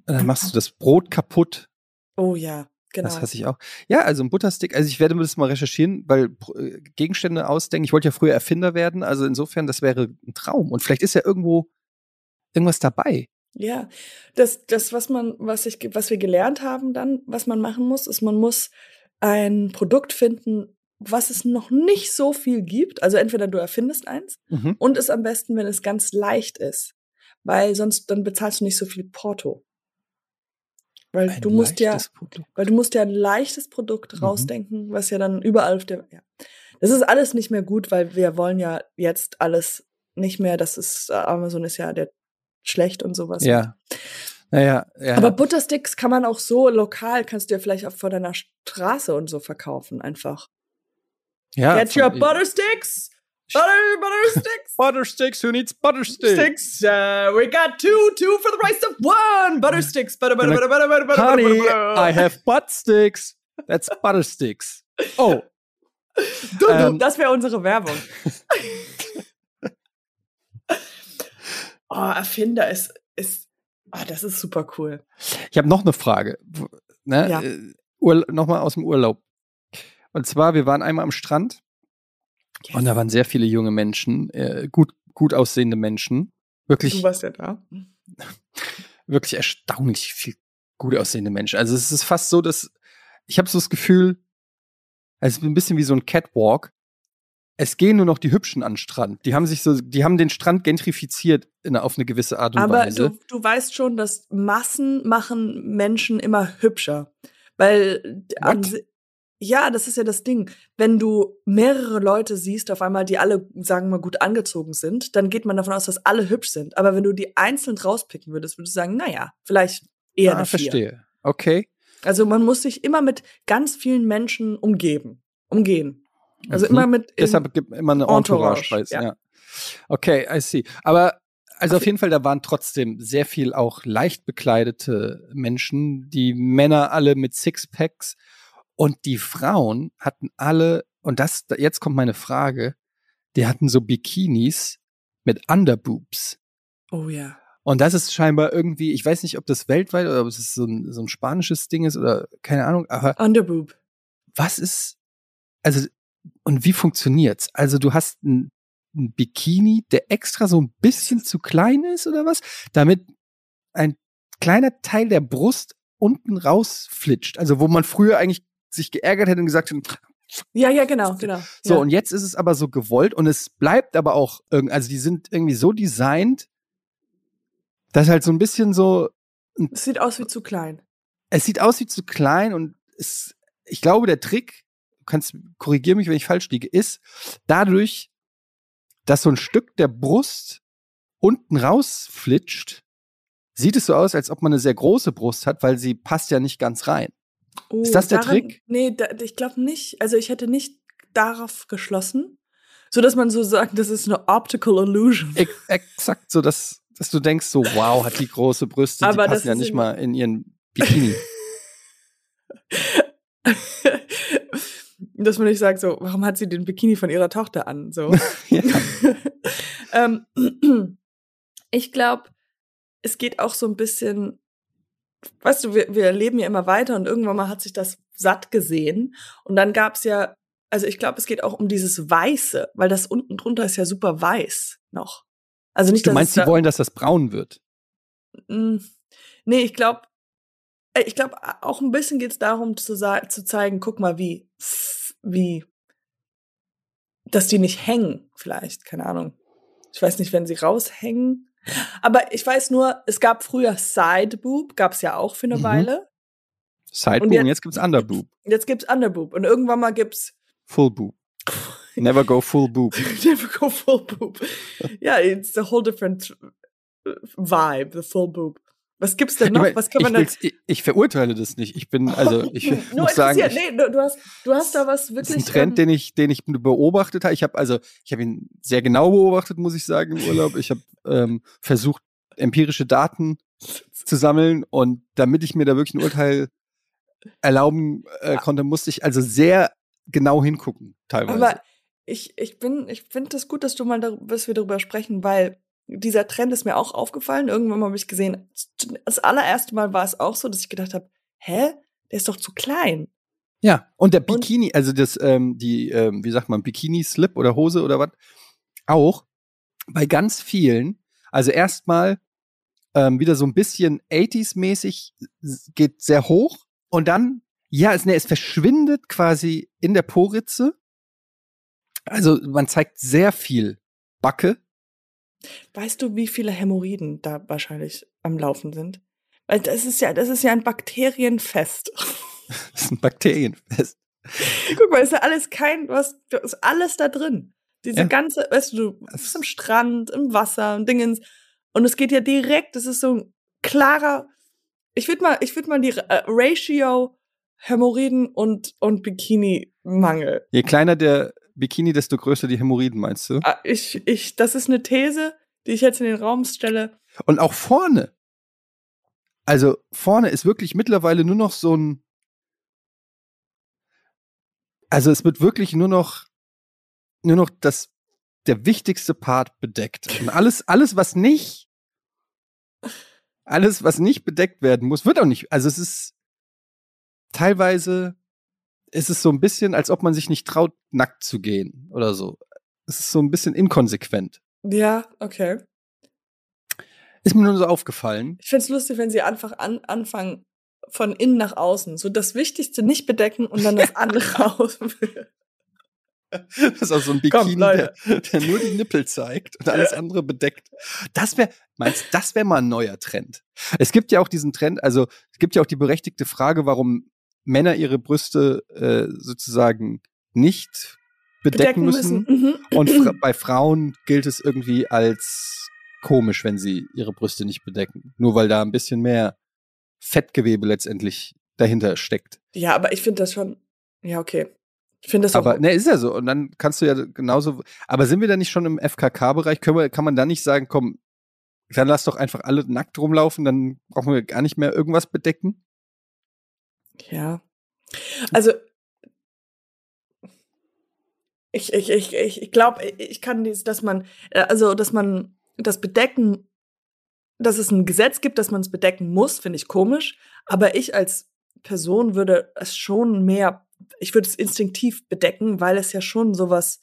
dann machst du das Brot kaputt. Oh ja, genau. Das hasse ich auch. Ja, also ein Butterstick, also ich werde mir das mal recherchieren, weil äh, Gegenstände ausdenken. Ich wollte ja früher Erfinder werden, also insofern, das wäre ein Traum. Und vielleicht ist ja irgendwo irgendwas dabei. Ja, das, das, was man, was ich, was wir gelernt haben dann, was man machen muss, ist, man muss ein Produkt finden, was es noch nicht so viel gibt. Also entweder du erfindest eins Mhm. und es am besten, wenn es ganz leicht ist. Weil sonst, dann bezahlst du nicht so viel Porto. Weil Ein du musst ja, Produkt. weil du musst ja ein leichtes Produkt Mhm. rausdenken, was ja dann überall auf der, ja. Das ist alles nicht mehr gut, weil wir wollen ja jetzt alles nicht mehr, das ist, äh, Amazon ist ja der schlecht und sowas. Ja. Naja, ja. Aber Buttersticks kann man auch so lokal, kannst du ja vielleicht auch vor deiner Straße und so verkaufen, einfach. Ja, Get your von- Buttersticks! Butter, butter sticks. Butter sticks, who needs butter sticks? Sticks. Uh, we got two, two for the price of one. Butter sticks. Butter, butter, butter, butter, butter, butter, Honey, butter, butter. I have butt sticks. That's butter sticks. Oh, Du, du, ähm, das wäre unsere Werbung. oh, Erfinder ist, ist, oh, das ist super cool. ich habe noch eine Frage. Ne? Ja. Äh, Nochmal aus dem Urlaub. Und zwar, wir waren einmal am Strand und da waren sehr viele junge Menschen, äh, gut, gut aussehende Menschen. Wirklich, Du warst ja da. wirklich erstaunlich viel gut aussehende Menschen. Also es ist fast so, dass ich habe so das Gefühl, es ist ein bisschen wie so ein Catwalk. Es gehen nur noch die Hübschen an den Strand. Die haben sich so, die haben den Strand gentrifiziert in, auf eine gewisse Art und Aber Weise. du, du weißt schon, dass Massen machen Menschen immer hübscher. Weil, an, ja, das ist ja das Ding. Wenn du mehrere Leute siehst, auf einmal, die alle, sagen wir mal, gut angezogen sind, dann geht man davon aus, dass alle hübsch sind. Aber wenn du die einzeln rauspicken würdest, würdest du sagen, naja, vielleicht eher ah, eine Vier. verstehe. Okay. Also man muss sich immer mit ganz vielen Menschen umgeben, umgehen. Also Mhm. immer mit Deshalb gibt immer eine Entourage, Entourage, ja. ja. Okay, I see. Aber also Auf auf jeden Fall, da waren trotzdem sehr viel auch leicht bekleidete Menschen, die Männer alle mit Sixpacks und die Frauen hatten alle, und das, jetzt kommt meine Frage, die hatten so Bikinis mit Underboobs. Oh ja. Und das ist scheinbar irgendwie, ich weiß nicht, ob das weltweit oder ob es so ein, so ein spanisches Ding ist oder keine Ahnung, aber Underboob. was ist, also, und wie funktioniert's? Also, du hast ein, ein Bikini, der extra so ein bisschen zu klein ist oder was, damit ein kleiner Teil der Brust unten rausflitscht. Also, wo man früher eigentlich sich geärgert hätte und gesagt hat, Ja, ja, genau, genau. so, ja. und jetzt ist es aber so gewollt und es bleibt aber auch irgendwie, also die sind irgendwie so designt, dass halt so ein bisschen so, es sieht aus wie zu klein. es sieht aus wie zu klein und es, ich glaube, der Trick, du kannst korrigier mich, wenn ich falsch liege, ist dadurch, dass so ein Stück der Brust unten rausflitscht, sieht es so aus, als ob man eine sehr große Brust hat, weil sie passt ja nicht ganz rein. Oh, Ist das der daran- Trick? Nee, da, ich glaube nicht. Also ich hätte nicht darauf geschlossen, so dass man so sagt, das ist eine optical illusion. E exakt so, dass, dass du denkst so, wow, hat die große Brüste, Aber die das passen ja nicht mal in ihren Bikini. dass man nicht sagt so, warum hat sie den Bikini von ihrer Tochter an? So. ähm, ich glaube, es geht auch so ein bisschen, weißt du, wir, wir leben ja immer weiter und irgendwann mal hat sich das satt gesehen. Und dann gab's ja, also ich glaube, es geht auch um dieses Weiße, weil das unten drunter ist ja super weiß noch. Also nicht, Du meinst, sie da, wollen, dass das braun wird? Mm, Nee, ich glaube, ich glaube, auch ein bisschen geht's darum zu, zu zeigen, guck mal, wie, wie, dass die nicht hängen, vielleicht, keine Ahnung. Ich weiß nicht, wenn sie raushängen. Aber ich weiß nur, es gab früher Sideboob, gab's ja auch für eine Mhm. Weile. Sideboob Und und jetzt- jetzt gibt's Underboob. Jetzt gibt's Underboob und irgendwann mal gibt's Full Boob. Never go full boob. Never go full boob. Ja, it's a whole different uh, vibe, the full boob. Was gibt's denn noch? Was kann man ich, ich, ich verurteile das nicht. Ich bin, also ich Nur muss sagen, ich, nee, du, hast, du hast da was das wirklich. ist ein Trend, ähm, den ich, den ich beobachtet habe. Ich habe also, ich habe ihn sehr genau beobachtet, muss ich sagen, im Urlaub. Ich habe ähm, versucht, empirische Daten zu sammeln und damit ich mir da wirklich ein Urteil erlauben äh, konnte, musste ich also sehr genau hingucken, teilweise. aber ich, ich bin, ich finde das gut, dass du mal, dass wir darüber sprechen, weil dieser Trend ist mir auch aufgefallen. Irgendwann habe ich gesehen, das allererste Mal war es auch so, dass ich gedacht habe, hä, der ist doch zu klein. Ja, und der Bikini, also das, ähm, die, ähm, wie sagt man, Bikini-Slip oder Hose oder was, auch bei ganz vielen, also erstmal ähm, wieder so ein bisschen 80s-mäßig, s- geht sehr hoch und dann, ja, es, ne, es verschwindet quasi in der Poritze. Also man zeigt sehr viel Backe. Weißt du, wie viele Hämorrhoiden da wahrscheinlich am Laufen sind? Weil das ist ja, das ist ja ein Bakterienfest. Das ist ein Bakterienfest. Guck mal, ist ja alles kein, was, ist alles da drin. Diese Ja. ganze, weißt du, du bist am Strand, im Wasser und Dingens. Und es geht ja direkt, das ist so ein klarer, ich würde mal, ich würde mal die äh, Ratio Hämorrhoiden und, und Bikini-Mangel. Je kleiner der Bikini, desto größer die Hämorrhoiden, meinst du? Ah, Ich, ich, das ist eine These, die ich jetzt in den Raum stelle. Und auch vorne. Also vorne ist wirklich mittlerweile nur noch so ein. Also es wird wirklich nur noch nur noch das der wichtigste Part bedeckt. Und alles alles was nicht alles was nicht bedeckt werden muss, wird auch nicht. Also es ist teilweise ist es so ein bisschen, als ob man sich nicht traut, nackt zu gehen oder so. Es ist so ein bisschen inkonsequent. Ja, okay. Ist mir nur so aufgefallen. Ich find's lustig, wenn sie einfach an, anfangen von innen nach außen. So das Wichtigste nicht bedecken und dann das andere aus. Das ist auch so ein Komm, Bikini, Leute. der, der nur die Nippel zeigt und alles andere bedeckt. Das wäre, meinst das wäre mal ein neuer Trend. Es gibt ja auch diesen Trend, also es gibt ja auch die berechtigte Frage, warum Männer ihre Brüste äh, sozusagen nicht bedecken, müssen. Mhm. Und fra bei Frauen gilt es irgendwie als komisch, wenn sie ihre Brüste nicht bedecken. Nur weil da ein bisschen mehr Fettgewebe letztendlich dahinter steckt. Ja, aber ich finde das schon. Ja, okay. Ich finde das auch. Aber ne, ist ja so. Und dann kannst du ja genauso. Aber sind wir da nicht schon im FKK-Bereich? Kann man da nicht sagen, komm, dann lass doch einfach alle nackt rumlaufen, dann brauchen wir gar nicht mehr irgendwas bedecken? Ja. Also ich ich ich ich, ich glaube, ich kann dies, dass man äh, also dass man das bedecken dass es ein Gesetz gibt, dass man es bedecken muss, finde ich komisch, aber ich als Person würde es schon mehr ich würde es instinktiv bedecken, weil es ja schon sowas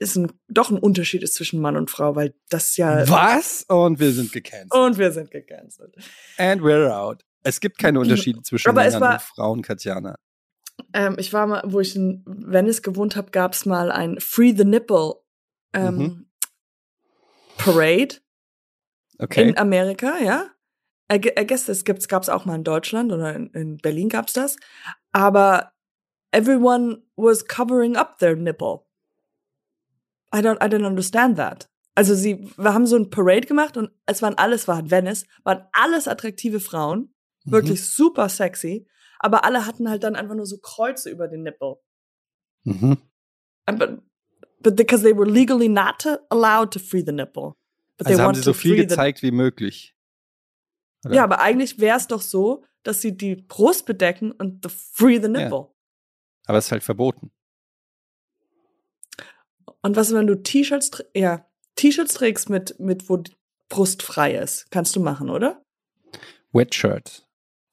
ist ein, doch ein Unterschied ist zwischen Mann und Frau, weil das ja Was? Und wir sind gecancelt. und wir sind gecancelt. And we're out. Es gibt keine Unterschiede zwischen Aber Männern war- und Frauen, Katjana. Ähm, ich war mal, wo ich in Venice gewohnt habe, gab es mal ein Free the Nipple ähm, Mhm. Parade Okay. in Amerika, ja. I gu- I guess das gibt's, gab's auch mal in Deutschland oder in, in Berlin gab's das. Aber everyone was covering up their nipple. I don't, I don't understand that. Also sie, wir haben so ein Parade gemacht und es waren alles, war Venice, waren alles attraktive Frauen, Mhm. wirklich super sexy, aber alle hatten halt dann einfach nur so Kreuze über den Nippel. Mhm. And But, but because they were legally not to- allowed to free the nipple. But Also haben sie so viel gezeigt wie möglich. Oder? Ja, aber eigentlich wäre es doch so, dass sie die Brust bedecken und the free the nipple. Aber es ist halt verboten. Und was, wenn du T-Shirts, ja, T-Shirts trägst mit, mit, wo die Brust frei ist? Kannst du machen, oder?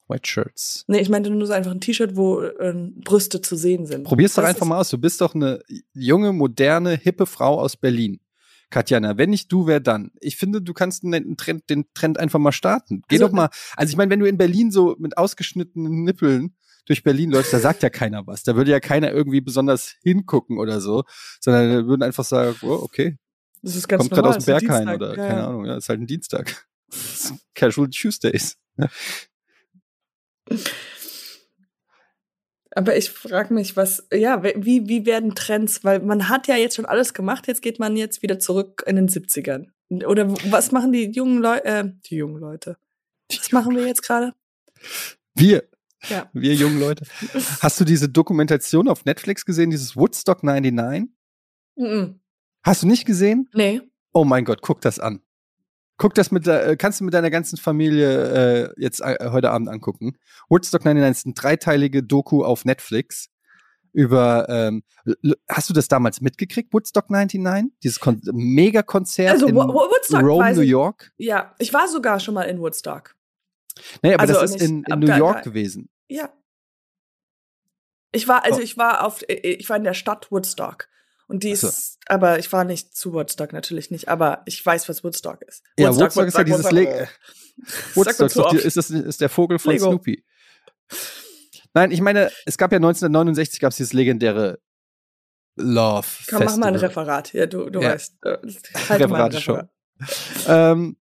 Wetshirt. Wetshirts. Nee, ich meinte nur so einfach ein T-Shirt, wo äh, Brüste zu sehen sind. Probier's doch einfach mal aus. Du bist doch eine junge, moderne, hippe Frau aus Berlin. Katjana, wenn nicht du, wer dann? Ich finde, du kannst den Trend, den Trend einfach mal starten. Geh Also- doch mal. Also ich meine, wenn du in Berlin so mit ausgeschnittenen Nippeln durch Berlin läufst, da sagt ja keiner was. Da würde ja keiner irgendwie besonders hingucken oder so, sondern würden einfach sagen, oh, okay, Das ist ganz kommt gerade aus dem Berghain oder Ja, keine. Ahnung, ja, ist halt ein Dienstag. Casual Tuesdays. Aber ich frage mich, was, ja, wie, wie werden Trends, weil man hat ja jetzt schon alles gemacht, jetzt geht man jetzt wieder zurück in den 70ern. Oder was machen die jungen Leute, äh, die jungen Leute? Was machen wir jetzt gerade? Wir, Ja. wir jungen Leute. Hast du diese Dokumentation auf Netflix gesehen, dieses Woodstock 99? Mhm. Hast du nicht gesehen? Nee. Oh mein Gott, guck das an. Guck das mit äh, kannst du mit deiner ganzen Familie äh, jetzt äh, heute Abend angucken. Woodstock 99 ist eine dreiteilige Doku auf Netflix über, ähm, hast du das damals mitgekriegt, Woodstock 99? Dieses Kon Mega-Konzert Also, in Wo- Wo- Woodstock Rome, New York? Ja, ich war sogar schon mal in Woodstock. Nee, aber Also das ist in, in New York da- gewesen. Ja. Ich war, also Oh. ich war auf, äh, ich war in der Stadt Woodstock. Und die so. ist, aber ich war nicht zu Woodstock, natürlich nicht, aber ich weiß, was Woodstock ist. Ja, Woodstock, ist ja dieses Le Woodstock. Woodstock ist, doch die, ist, das, ist der Vogel von Lego. Snoopy. Nein, ich meine, es gab ja 1969 gab es dieses legendäre Love Komm, mach mal ein Festival. Referat. Ja, du, du Ja. weißt. Äh, ein Referat schon. Ähm,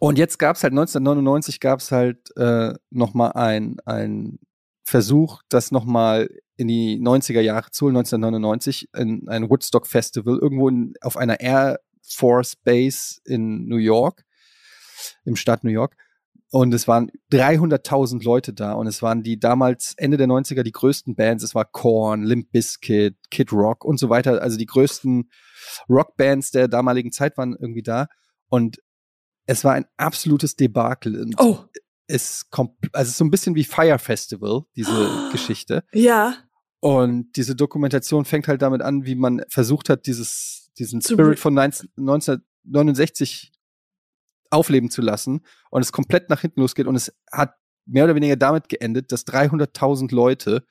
und jetzt gab es halt 1999 gab es halt äh, noch mal ein ein Versuch, das noch mal in die 90er Jahre zu holen, 1999 in ein Woodstock Festival irgendwo in, auf einer Air Force Base in New York, im Staat New York. und es waren 300.000 Leute da und es waren die damals Ende der 90er die größten Bands. Es war Korn, Limp Bizkit, Kid Rock und so weiter. Also die größten Rockbands der damaligen Zeit waren irgendwie da. Und es war ein absolutes Debakel. Und Oh, es kommt, also es ist so ein bisschen wie Fire Festival, diese Geschichte. ja. Und diese Dokumentation fängt halt damit an, wie man versucht hat, dieses, diesen Spirit von 19, 1969 aufleben zu lassen und es komplett nach hinten losgeht und es hat mehr oder weniger damit geendet, dass 300.000 Leute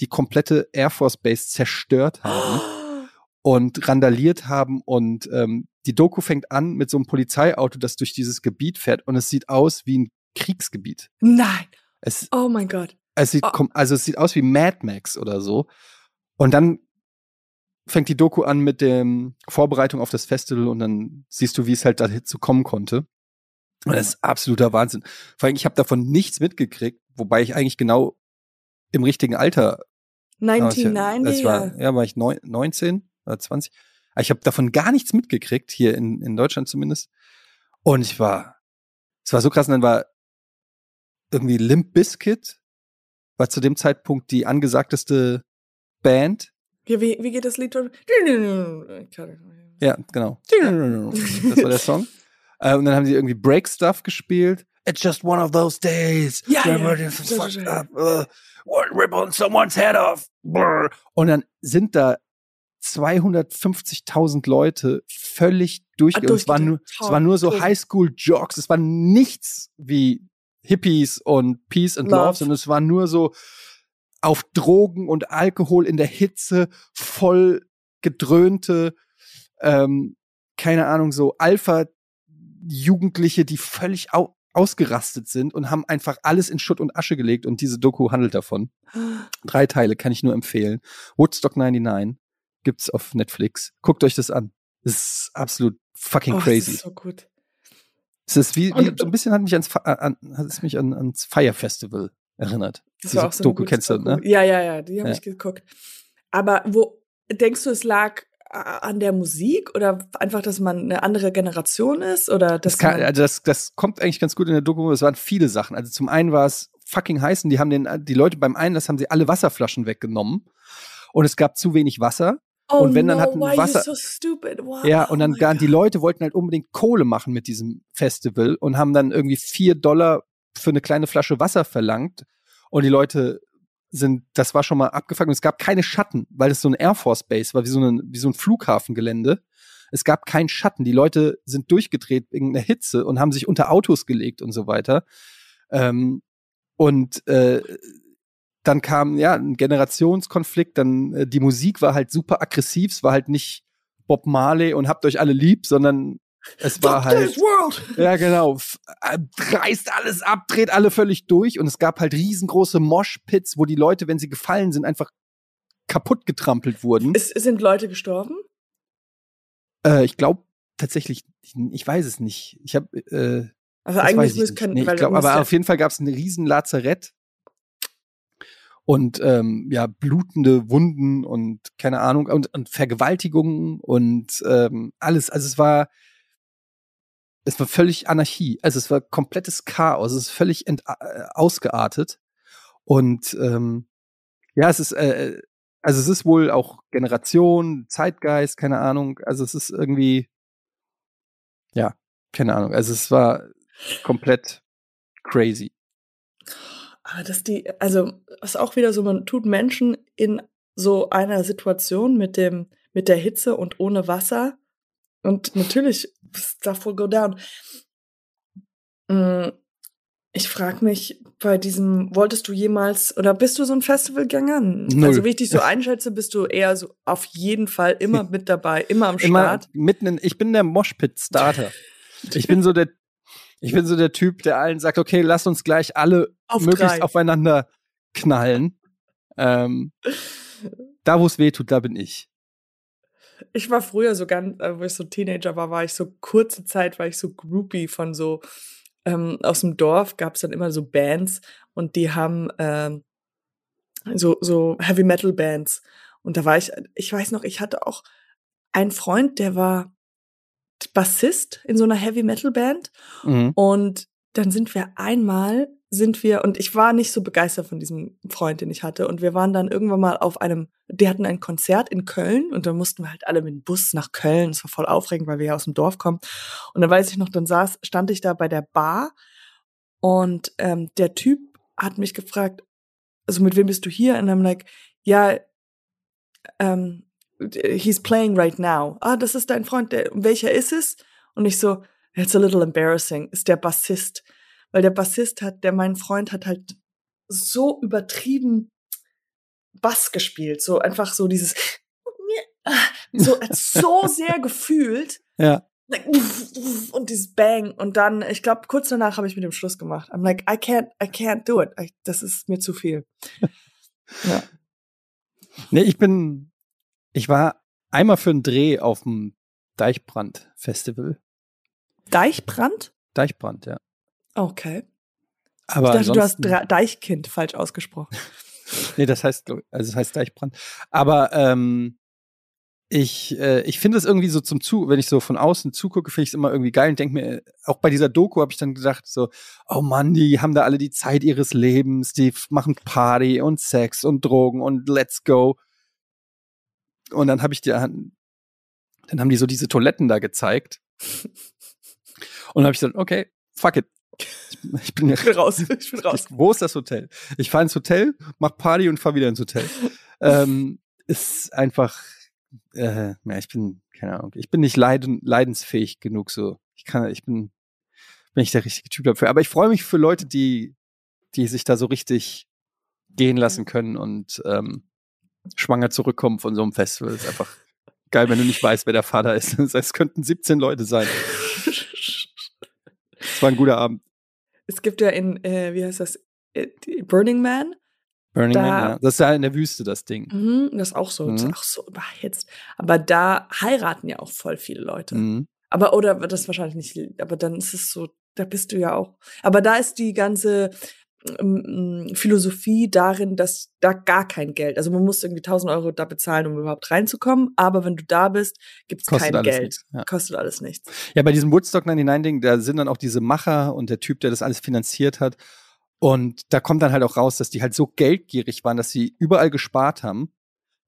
die komplette Air Force Base zerstört haben und randaliert haben und ähm, die Doku fängt an mit so einem Polizeiauto, das durch dieses Gebiet fährt und es sieht aus wie ein Kriegsgebiet. Nein. Es, Oh mein Gott. Es sieht, Oh. also es sieht aus wie Mad Max oder so. Und dann fängt die Doku an mit dem Vorbereitung auf das Festival und dann siehst du, wie es halt dazu kommen konnte. Und das ist absoluter Wahnsinn. Vor allem, ich habe davon nichts mitgekriegt, wobei ich eigentlich genau im richtigen Alter war. Ich, 1990. das war, ja, war ich neun, 19 oder 20. Aber Ich habe davon gar nichts mitgekriegt, hier in, in Deutschland zumindest. Und ich war, es war so krass, und dann war irgendwie Limp Bizkit, war zu dem Zeitpunkt die angesagteste Band. Ja, wie, wie geht das Lied? Ja, genau. Das war der Song. Äh, und dann haben sie irgendwie Break Stuff gespielt. It's just one of those days. Ja, ja. Everything's fucked up. Uh, rip on someone's head off. Brr. Und dann sind da 250.000 Leute völlig durch. Ah, es, war nur, es war nur so. Highschool-Jocks. Es war nichts wie Hippies und Peace and Love, sondern es war nur so auf Drogen und Alkohol in der Hitze, voll gedröhnte, ähm, keine Ahnung, so Alpha-Jugendliche, die völlig au ausgerastet sind und haben einfach alles in Schutt und Asche gelegt und diese Doku handelt davon. Drei Teile kann ich nur empfehlen. Woodstock 99 gibt's auf Netflix. Guckt euch das an. Das ist absolut fucking Oh, das crazy. ist so gut. Es ist wie, wie so ein bisschen hat mich ans, Fa- an, hat es mich an, ans Fire Festival erinnert. Das Diese war auch so Doku kennst du, ne? Ja, ja, ja, die habe Ja. ich geguckt. Aber wo denkst du, es lag äh, an der Musik oder einfach, dass man eine andere Generation ist oder Das, kann, also das, das kommt eigentlich ganz gut in der Doku. Es waren viele Sachen. Also zum einen war es fucking heiß und die haben den, die Leute beim Einlass haben sie alle Wasserflaschen weggenommen. Und es gab zu wenig Wasser. Oh und wenn dann no, hatten Wasser- so? Wow, Ja, und dann oh die. Leute wollten halt unbedingt Kohle machen mit diesem Festival und haben dann irgendwie vier Dollar für eine kleine Flasche Wasser verlangt. Und die Leute sind, das war schon mal abgefangen. Und es gab keine Schatten, weil es so ein Air Force Base war, wie so ein, wie so ein Flughafengelände. Es gab keinen Schatten. Die Leute sind durchgedreht wegen der Hitze und haben sich unter Autos gelegt und so weiter. Ähm, und äh, dann kam ja ein Generationskonflikt, dann äh, die Musik war halt super aggressiv, es war halt nicht Bob Marley und habt euch alle lieb, sondern es war Fuck halt ja, genau. Äh, Reißt alles ab, dreht alle völlig durch und es gab halt riesengroße Moshpits, wo die Leute, wenn sie gefallen sind, einfach kaputt getrampelt wurden. Es, sind Leute gestorben? Äh, ich glaube tatsächlich, ich, ich weiß es nicht. Ich habe, äh, Also eigentlich nicht. kein, Nee, ich glaub, aber auf jeden Fall gab es ein riesen Lazarett und ähm, ja blutende Wunden und keine Ahnung und, und Vergewaltigungen und ähm, alles. Also es war es war völlig Anarchie. Also es war komplettes Chaos. Es ist völlig ent äh, ausgeartet und ähm, ja, es ist äh, also es ist wohl auch Generation, Zeitgeist, keine Ahnung. Also es ist irgendwie ja, keine Ahnung. Also es war komplett crazy. Aber dass die, also ist auch wieder so, man tut Menschen in so einer Situation mit dem, mit der Hitze und ohne Wasser. Und natürlich, stuff will go down. Mm, Ich frage mich bei diesem, wolltest du jemals oder bist du so ein Festivalgänger? Null. Also wie ich dich so einschätze, bist du eher so auf jeden Fall immer mit dabei, immer am Immer Start. mitten in, ich bin der Moshpit-Starter. Ich bin so der, ich bin so der Typ, der allen sagt, okay, lass uns gleich alle Auf möglichst drei. aufeinander knallen. Ähm, da, wo es weh tut, da bin ich. Ich war früher so ganz, äh, wo ich so Teenager war, war ich so kurze Zeit, war ich so Groupie von so ähm, aus dem Dorf gab es dann immer so Bands und die haben ähm, so so Heavy Metal Bands und da war ich, ich weiß noch, ich hatte auch einen Freund, der war Bassist in so einer Heavy Metal Band Mhm. und dann sind wir einmal, sind wir, und ich war nicht so begeistert von diesem Freund, den ich hatte. Und wir waren dann irgendwann mal auf einem, die hatten ein Konzert in Köln und dann mussten wir halt alle mit dem Bus nach Köln. Es war voll aufregend, weil wir ja aus dem Dorf kommen. Und dann weiß ich noch, dann saß, stand ich da bei der Bar und ähm, der Typ hat mich gefragt, also mit wem bist du hier? Und I'm like, ja, ähm, he's playing right now. Ah, das ist dein Freund. Der, welcher ist es? Und ich so, it's a little embarrassing. Ist der Bassist. Weil der Bassist hat, der mein Freund hat halt so übertrieben Bass gespielt. So einfach so dieses, so, so sehr gefühlt. Ja. Und dieses Bang. Und dann, ich glaube, kurz danach habe ich mit dem Schluss gemacht. I'm like, I can't, I can't do it. I, das ist mir zu viel. ja. Nee, ich bin, ich war einmal für einen Dreh auf dem Deichbrand-Festival. Deichbrand? Deichbrand, ja. Okay. Aber ich dachte, du hast Deichkind falsch ausgesprochen. nee, das heißt, also das heißt Deichbrand. Aber ähm, ich, äh, ich finde es irgendwie so zum Zu, wenn ich so von außen zugucke, finde ich es immer irgendwie geil und denke mir, auch bei dieser Doku habe ich dann gedacht, so, oh Mann, die haben da alle die Zeit ihres Lebens, die machen Party und Sex und Drogen und let's go. Und dann habe ich dir, dann haben die so diese Toiletten da gezeigt. Und dann habe ich gesagt, okay, fuck it. Ich bin, ich bin raus. Ich bin raus. wo ist das Hotel? Ich fahre ins Hotel, mach Party und fahre wieder ins Hotel. ähm, ist einfach, äh, ja, ich bin, keine Ahnung, ich bin nicht leiden, leidensfähig genug so. Ich kann, ich bin, bin ich der richtige Typ dafür. Aber ich freue mich für Leute, die, die sich da so richtig gehen lassen können und ähm, schwanger zurückkommen von so einem Festival. ist einfach geil, wenn du nicht weißt, wer der Vater ist. Das heißt, es könnten 17 Leute sein. Es war ein guter Abend. Es gibt ja in, äh, wie heißt das, äh, Burning Man. Burning da, Man, ja. Das ist ja in der Wüste, das Ding. Mhm, das ist auch so, mhm. ist auch so überhitzt. Aber da heiraten ja auch voll viele Leute. Mhm. Aber, oder das wahrscheinlich nicht, aber dann ist es so, da bist du ja auch. Aber da ist die ganze Philosophie darin, dass da gar kein Geld, also man muss irgendwie 1000 Euro da bezahlen, um überhaupt reinzukommen, aber wenn du da bist, gibt's Kostet kein Geld. Nichts, ja. Kostet alles nichts. Ja, bei diesem Woodstock 99 Ding, da sind dann auch diese Macher und der Typ, der das alles finanziert hat. Und da kommt dann halt auch raus, dass die halt so geldgierig waren, dass sie überall gespart haben,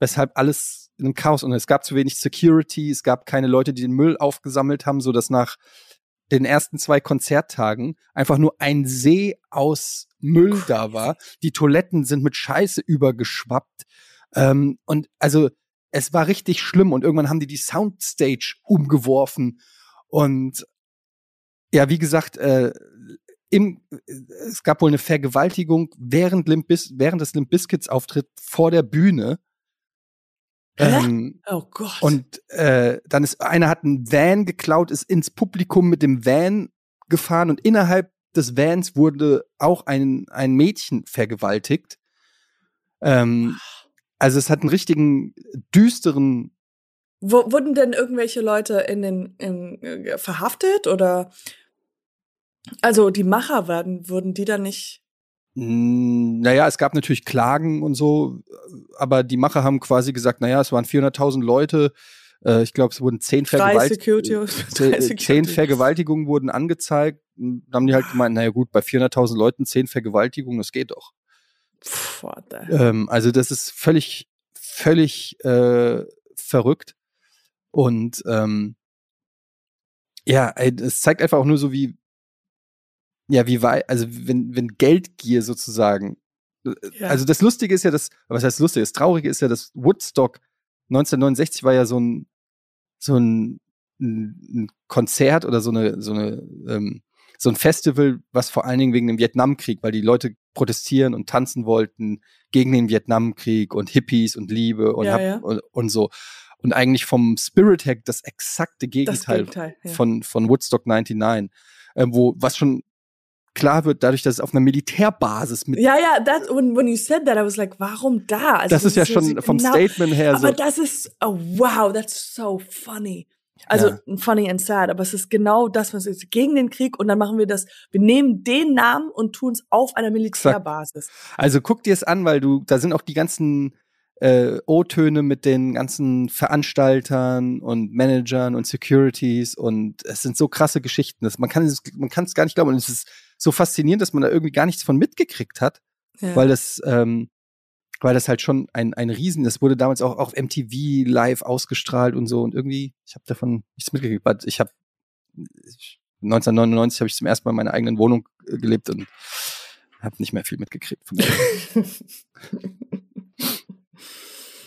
weshalb alles in einem Chaos und es gab zu wenig Security, es gab keine Leute, die den Müll aufgesammelt haben, so dass nach den ersten zwei Konzerttagen einfach nur ein See aus Müll da war. Die Toiletten sind mit Scheiße übergeschwappt. Ähm, und also es war richtig schlimm und irgendwann haben die die Soundstage umgeworfen und ja, wie gesagt, äh, im, es gab wohl eine Vergewaltigung während, Limp während des Limp Biscuits Auftritt vor der Bühne. Ähm, oh Gott. Und äh, dann ist einer hat einen Van geklaut, ist ins Publikum mit dem Van gefahren und innerhalb des Vans wurde auch ein, ein Mädchen vergewaltigt. Ähm, also es hat einen richtigen düsteren. Wo, wurden denn irgendwelche Leute in den in, äh, verhaftet oder also die Macher werden, wurden die dann nicht naja, es gab natürlich Klagen und so, aber die Macher haben quasi gesagt, naja, es waren 400.000 Leute. Äh, ich glaube, es wurden zehn, Vergewalt zehn Vergewaltigungen wurden angezeigt. Dann haben die halt gemeint, naja gut, bei 400.000 Leuten zehn Vergewaltigungen, das geht doch. Ähm, also das ist völlig, völlig äh, verrückt. Und ähm, ja, es zeigt einfach auch nur so, wie, ja, wie weit, also wenn, wenn Geldgier sozusagen, äh, ja. also das Lustige ist ja, das, was heißt lustig, das Traurige ist ja, dass Woodstock 1969 war ja so ein, so ein, ein Konzert oder so eine, so eine, ähm, so ein Festival, was vor allen Dingen wegen dem Vietnamkrieg, weil die Leute protestieren und tanzen wollten gegen den Vietnamkrieg und Hippies und Liebe und, ja, ja. und, und, so. Und eigentlich vom Spirit her das exakte Gegenteil, das Gegenteil ja. von, von Woodstock 99, äh, wo, was schon klar wird, dadurch, dass es auf einer Militärbasis mit. Ja, ja, that, when, when you said that, I was like, warum da? Also, das ist ja schon vom genau, Statement her so. Aber das ist, oh wow, that's so funny. Also ja. funny and sad, aber es ist genau das, was ist gegen den Krieg und dann machen wir das. Wir nehmen den Namen und tun es auf einer Militärbasis. Also guck dir es an, weil du, da sind auch die ganzen äh, O-Töne mit den ganzen Veranstaltern und Managern und Securities und es sind so krasse Geschichten. Dass man kann es, man kann es gar nicht glauben. Und es ist so faszinierend, dass man da irgendwie gar nichts von mitgekriegt hat, Ja. weil das, ähm, weil das halt schon ein, ein Riesen, das wurde damals auch auf MTV live ausgestrahlt und so und irgendwie, ich habe davon nichts mitgekriegt. weil Ich habe 1999 habe ich zum ersten Mal in meiner eigenen Wohnung äh, gelebt und habe nicht mehr viel mitgekriegt.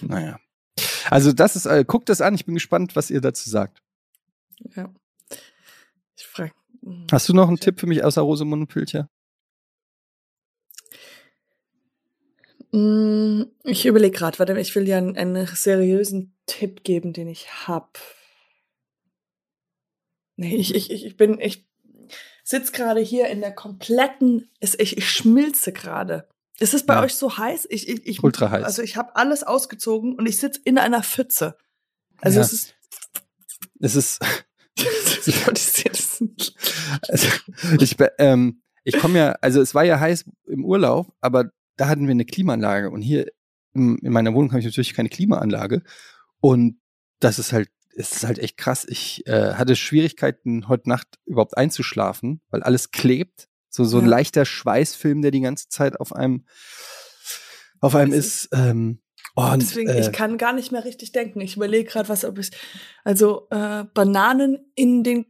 Naja. Also das ist, äh, guckt das an, ich bin gespannt, was ihr dazu sagt. ja. Ich frage. Hast du noch einen Tipp für mich außer Rosamunde Pilcher? Mm, Ich überlege gerade, warte, ich will dir einen, einen seriösen Tipp geben, den ich hab. Nee, ich, ich, ich bin, ich sitz gerade hier in der kompletten, ich, ich schmilze gerade. Ist es bei Ja. euch so heiß? Ich, ich, ich, Ultra heiß. Also ich habe alles ausgezogen und ich sitz in einer Pfütze. Also Ja. es ist. Es ist, also, ich, ähm, ich komme ja, also es war ja heiß im Urlaub, aber da hatten wir eine Klimaanlage und hier in, in meiner Wohnung habe ich natürlich keine Klimaanlage und das ist halt, es ist halt echt krass. Ich äh, hatte Schwierigkeiten heute Nacht überhaupt einzuschlafen, weil alles klebt. So so ein Ja. leichter Schweißfilm, der die ganze Zeit auf einem auf einem ist. Ähm, und, Deswegen, äh, ich kann gar nicht mehr richtig denken. Ich überlege gerade, was ob ich. Also äh, Bananen in den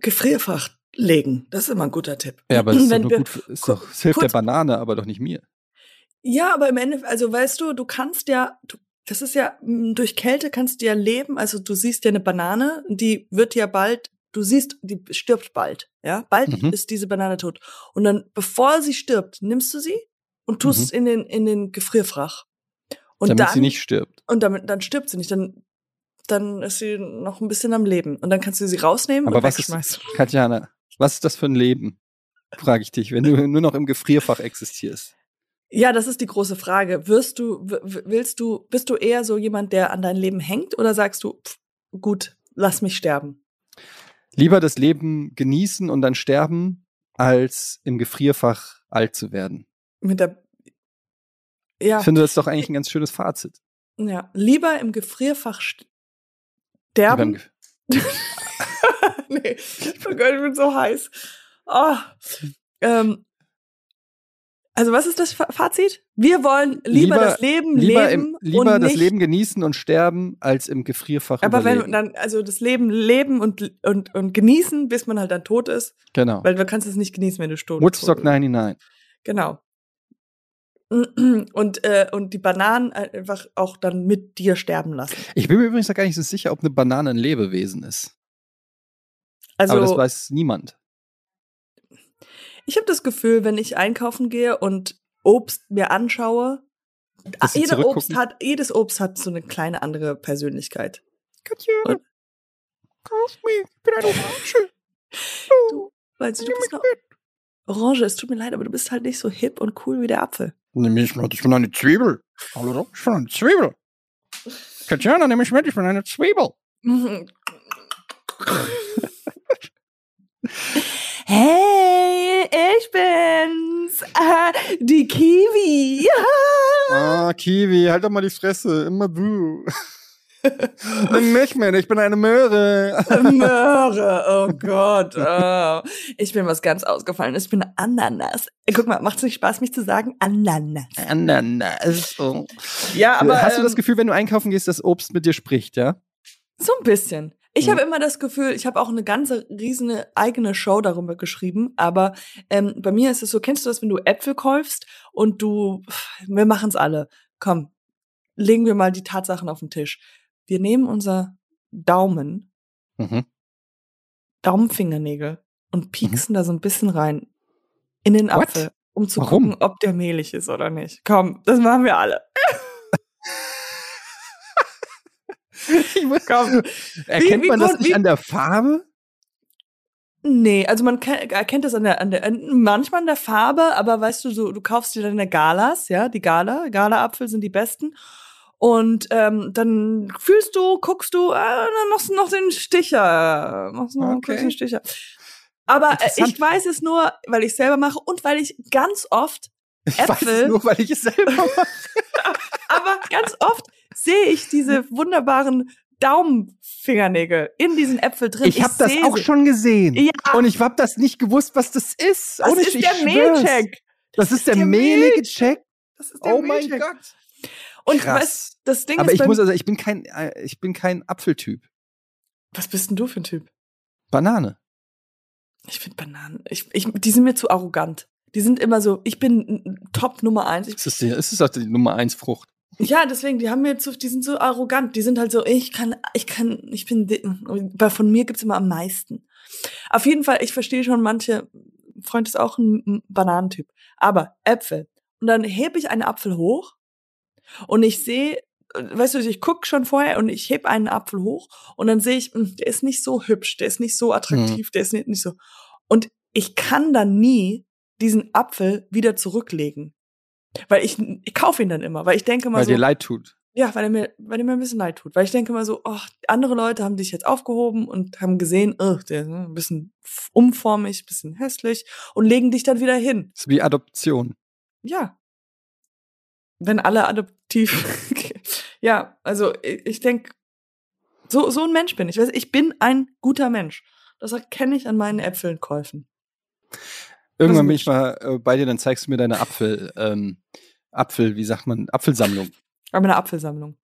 Gefrierfach legen. Das ist immer ein guter Tipp. ja, aber das ist doch, Wenn gut, ist doch, es hilft der Banane, aber doch nicht mir. Ja, aber im Endeffekt, also weißt du, du kannst ja, du, das ist ja, durch Kälte kannst du ja leben. Also du siehst ja eine Banane, die wird ja bald, du siehst, die stirbt bald. Ja, bald Mhm. ist diese Banane tot. Und dann, bevor sie stirbt, nimmst du sie und tust Mhm. in den, in den Gefrierfach. Und damit dann, sie nicht stirbt. Und damit, dann stirbt sie nicht. Dann, dann ist sie noch ein bisschen am Leben. Und dann kannst du sie rausnehmen Aber und was ist- wegschmeißen. Katjana, was ist das für ein Leben? Frage ich dich, wenn du nur noch im Gefrierfach existierst. Ja, das ist die große Frage. Wirst du, willst du, bist du eher so jemand, der an dein Leben hängt oder sagst du, pff, gut, lass mich sterben? Lieber das Leben genießen und dann sterben, als im Gefrierfach alt zu werden. Mit der, ja, Ich finde das doch eigentlich ein ganz schönes Fazit. ja, lieber im Gefrierfach Ge- nee, oh Gott, ich bin so heiß. Oh, ähm, also was ist das Fa- Fazit? Wir wollen lieber, Lieber- das Leben Lieber, leben im, lieber und das nicht Leben genießen und sterben, als im Gefrierfach Aber wenn überleben. dann, also das Leben leben und, und, und genießen, bis man halt dann tot ist, genau. weil du kannst es nicht genießen, wenn du tot Woodstock tot- 99. Genau. Und, äh, und die Bananen einfach auch dann mit dir sterben lassen. Ich bin mir übrigens gar nicht so sicher, ob eine Banane ein Lebewesen ist. Also Aber das weiß niemand. ich habe das Gefühl, wenn ich einkaufen gehe und Obst mir anschaue, jeder Obst hat, jedes Obst hat so eine kleine andere Persönlichkeit. Katjana, Und- kauf mich, ich bin eine Orange. Du, weißt du, du bist noch Orange, es tut mir leid, aber du bist halt nicht so hip und cool wie der Apfel. Nimm mich mit, ich bin eine Zwiebel. Hallo, ich bin eine Zwiebel. Katjana, nimm mich mit, ich bin eine Zwiebel. Hey, ich bin's, äh, die Kiwi. Ah, Kiwi, halt doch mal die Fresse, immer du. Nimm mich mit, ich bin eine Möhre. Möhre, oh Gott. Oh. Ich bin was ganz ausgefallen. Ich bin Ananas. Äh, Guck mal, macht's nicht Spaß, mich zu sagen? Ananas. Ananas. Oh. Ja, aber Hast du das ähm, Gefühl, wenn du einkaufen gehst, dass Obst mit dir spricht, ja? so ein bisschen. Ich habe immer das Gefühl, ich habe auch eine ganze riesige eigene Show darüber geschrieben, aber ähm, bei mir ist es so, kennst du das, wenn du Äpfel kaufst und du, wir machen's alle. Komm, legen wir mal die Tatsachen auf den Tisch. Wir nehmen unser Daumen, Mhm. Daumenfingernägel und pieksen da so ein bisschen rein in den What? Apfel, um zu Warum? gucken, ob der mehlig ist oder nicht. Komm, das machen wir alle. Komm. Erkennt wie man das nicht wie- an der Farbe? Nee, also man ke- erkennt das an der, an der, an, manchmal an der Farbe, aber weißt du, so, du kaufst dir deine Galas, ja, die Gala, Gala-Apfel sind die besten. Und ähm, dann fühlst du, guckst du, äh, dann noch, noch den Sticher, machst noch Okay. den Sticher. Aber äh, ich weiß es nur, weil ich selber mache und weil ich ganz oft Ich weiß es Äpfel. nur, weil ich es selber mache. Aber ganz oft sehe ich diese wunderbaren Daumenfingernägel in diesen Äpfel drin. Ich habe das auch sie. schon gesehen. Ja. Und ich habe das nicht gewusst, was das ist. Das ist ich der schwör's. Mehlcheck. Das ist der der mehlige Milch. Check. Das ist der Oh mein Mehlcheck. Gott. Und Krass. weißt, das Ding Aber ist ich muss also, ich bin kein, äh, ich bin kein Apfeltyp. was bist denn du für ein Typ? Banane. Ich finde Bananen, ich, ich, die sind mir zu arrogant. Die sind immer so, ich bin Top Nummer eins. Ist das die, ist auch die Nummer eins Frucht? ja, deswegen, die haben mir zu, die sind so arrogant. Die sind halt so, ich kann, ich kann, ich bin, weil von mir gibt's immer am meisten. Auf jeden Fall, ich verstehe schon manche, Freund ist auch ein ein Bananentyp. Aber Äpfel. Und dann hebe ich einen Apfel hoch und ich sehe, weißt du, ich guck schon vorher und ich heb einen Apfel hoch und dann sehe ich, hm, der ist nicht so hübsch, der ist nicht so attraktiv, der ist nicht, nicht so. Und ich kann dann nie diesen Apfel wieder zurücklegen. Weil ich, ich kaufe ihn dann immer, weil ich denke mal Weil so, dir leid tut. ja, weil er mir, weil er mir ein bisschen leid tut. Weil ich denke mal so, oh, andere Leute haben dich jetzt aufgehoben und haben gesehen, oh, der ist ein bisschen umformig, ein bisschen hässlich und legen dich dann wieder hin. Das ist wie Adoption. Ja. Wenn alle adoptiv. ja, also ich, ich denke, so, so ein Mensch bin ich. Ich bin ein guter Mensch. Das erkenne ich an meinen Äpfelkäufen. Irgendwann bin gut. ich mal äh, bei dir, dann zeigst du mir deine Apfel, ähm, Apfel, wie sagt man, Apfelsammlung. Aber eine Apfelsammlung.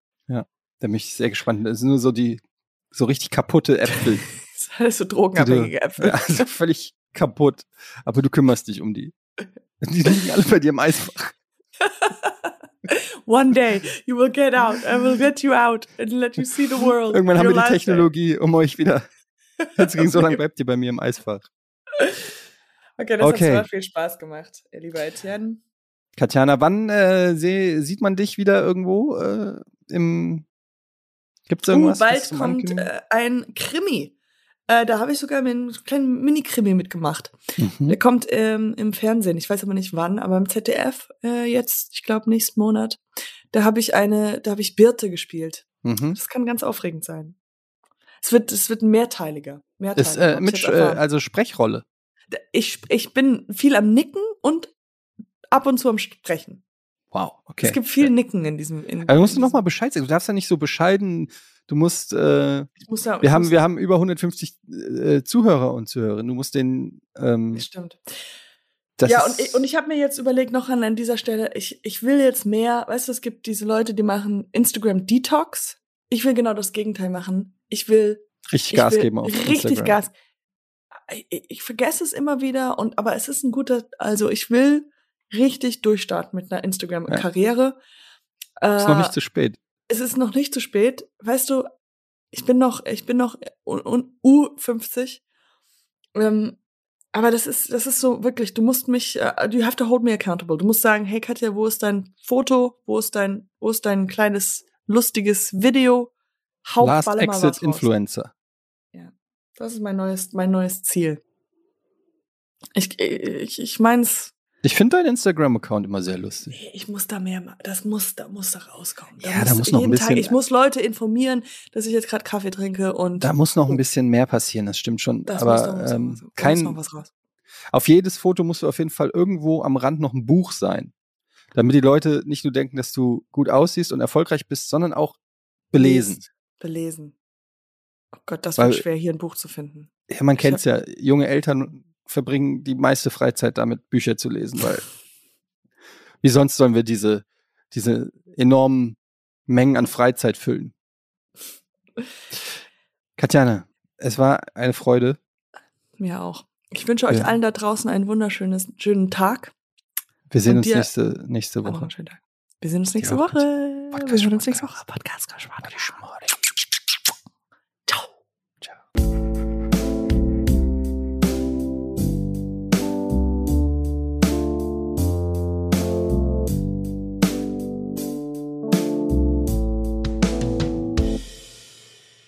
Da bin ich sehr gespannt. Das sind nur so die, so richtig kaputte Äpfel. Das sind alles so drogenabhängige Äpfel. Ja, also völlig kaputt. Aber du kümmerst dich um die. Die liegen alle bei dir im Eisfach. One day you will get out. I will get you out and let you see the world. Irgendwann haben wir die. Technologie, um euch wieder. Jetzt ging so lange bleibt ihr bei mir im Eisfach. Okay, das Okay. hat sehr viel Spaß gemacht, lieber Etienne. Katjana, wann äh, seh, sieht man dich wieder irgendwo äh, im Gibt's irgendwas? uh, bald kommt äh, ein Krimi. Äh, da habe ich sogar einen kleinen Mini-Krimi mitgemacht. Mhm. Der kommt ähm, im Fernsehen. Ich weiß aber nicht wann, aber im ZDF äh, jetzt, ich glaube nächsten Monat. Da habe ich eine, da habe ich Birte gespielt. Mhm. Das kann ganz aufregend sein. Es wird, es wird ein mehrteiliger. mehrteiliger Ist äh, mit äh, also Sprechrolle. ich, ich bin viel am Nicken und ab und zu am Sprechen. Wow, okay. Es gibt viel Nicken in diesem. In, Aber du musst in noch diesem- mal Bescheid sagen. Du darfst ja nicht so bescheiden. Du musst. Äh, muss ich wir haben, wir haben über 150 äh, Zuhörer und Zuhörerinnen. Du musst den. Ähm, Das stimmt. das ja, und ich, und ich habe mir jetzt überlegt, noch an, an dieser Stelle, ich, ich will jetzt mehr, weißt du, es gibt diese Leute, die machen Instagram Detox. Ich will genau das Gegenteil machen. Ich will richtig ich Gas will geben auf richtig Instagram. Gas. Ich, ich vergesse es immer wieder und aber es ist ein guter, also ich will richtig durchstarten mit einer Instagram-Karriere. Ist noch nicht zu spät. Es ist noch nicht zu spät. Weißt du, ich bin noch, ich bin noch un- un- U50. Ähm, aber das ist, das ist so wirklich, du musst mich, äh, you have to hold me accountable. Du musst sagen, hey Katja, wo ist dein Foto? Wo ist dein, wo ist dein kleines, lustiges Video? Hau Last was Exit. Influencer. Das ist mein neues, mein neues Ziel. Ich, ich, ich meins, Ich finde deinen Instagram-Account immer sehr lustig. ich muss da mehr, das muss, da muss da rauskommen. Ja, da muss noch ein jeden Tag, bisschen- ich muss Leute informieren, dass ich jetzt gerade Kaffee trinke und Da muss noch ein bisschen mehr passieren, das stimmt schon. das muss Aber was, ähm, raus. Da muss kein, was raus. auf jedes Foto musst du auf jeden Fall irgendwo am Rand noch ein Buch sein. Damit die Leute nicht nur denken, dass du gut aussiehst und erfolgreich bist, sondern auch belesen. Belesen. Oh Gott, das Weil- wird schwer, hier ein Buch zu finden. Ja, man Ich kennt's ja. Junge Eltern verbringen die meiste Freizeit damit, Bücher zu lesen, weil wie sonst sollen wir diese, diese enormen Mengen an Freizeit füllen? Katjana, es war eine Freude. Mir auch. Ich wünsche euch Ja. allen da draußen einen wunderschönen schönen Tag. Wir sehen Und uns dir- nächste, nächste Woche. Wir sehen uns nächste Woche. Podcast- Wir sehen uns nächste Podcast. Woche. Podcast. Ciao.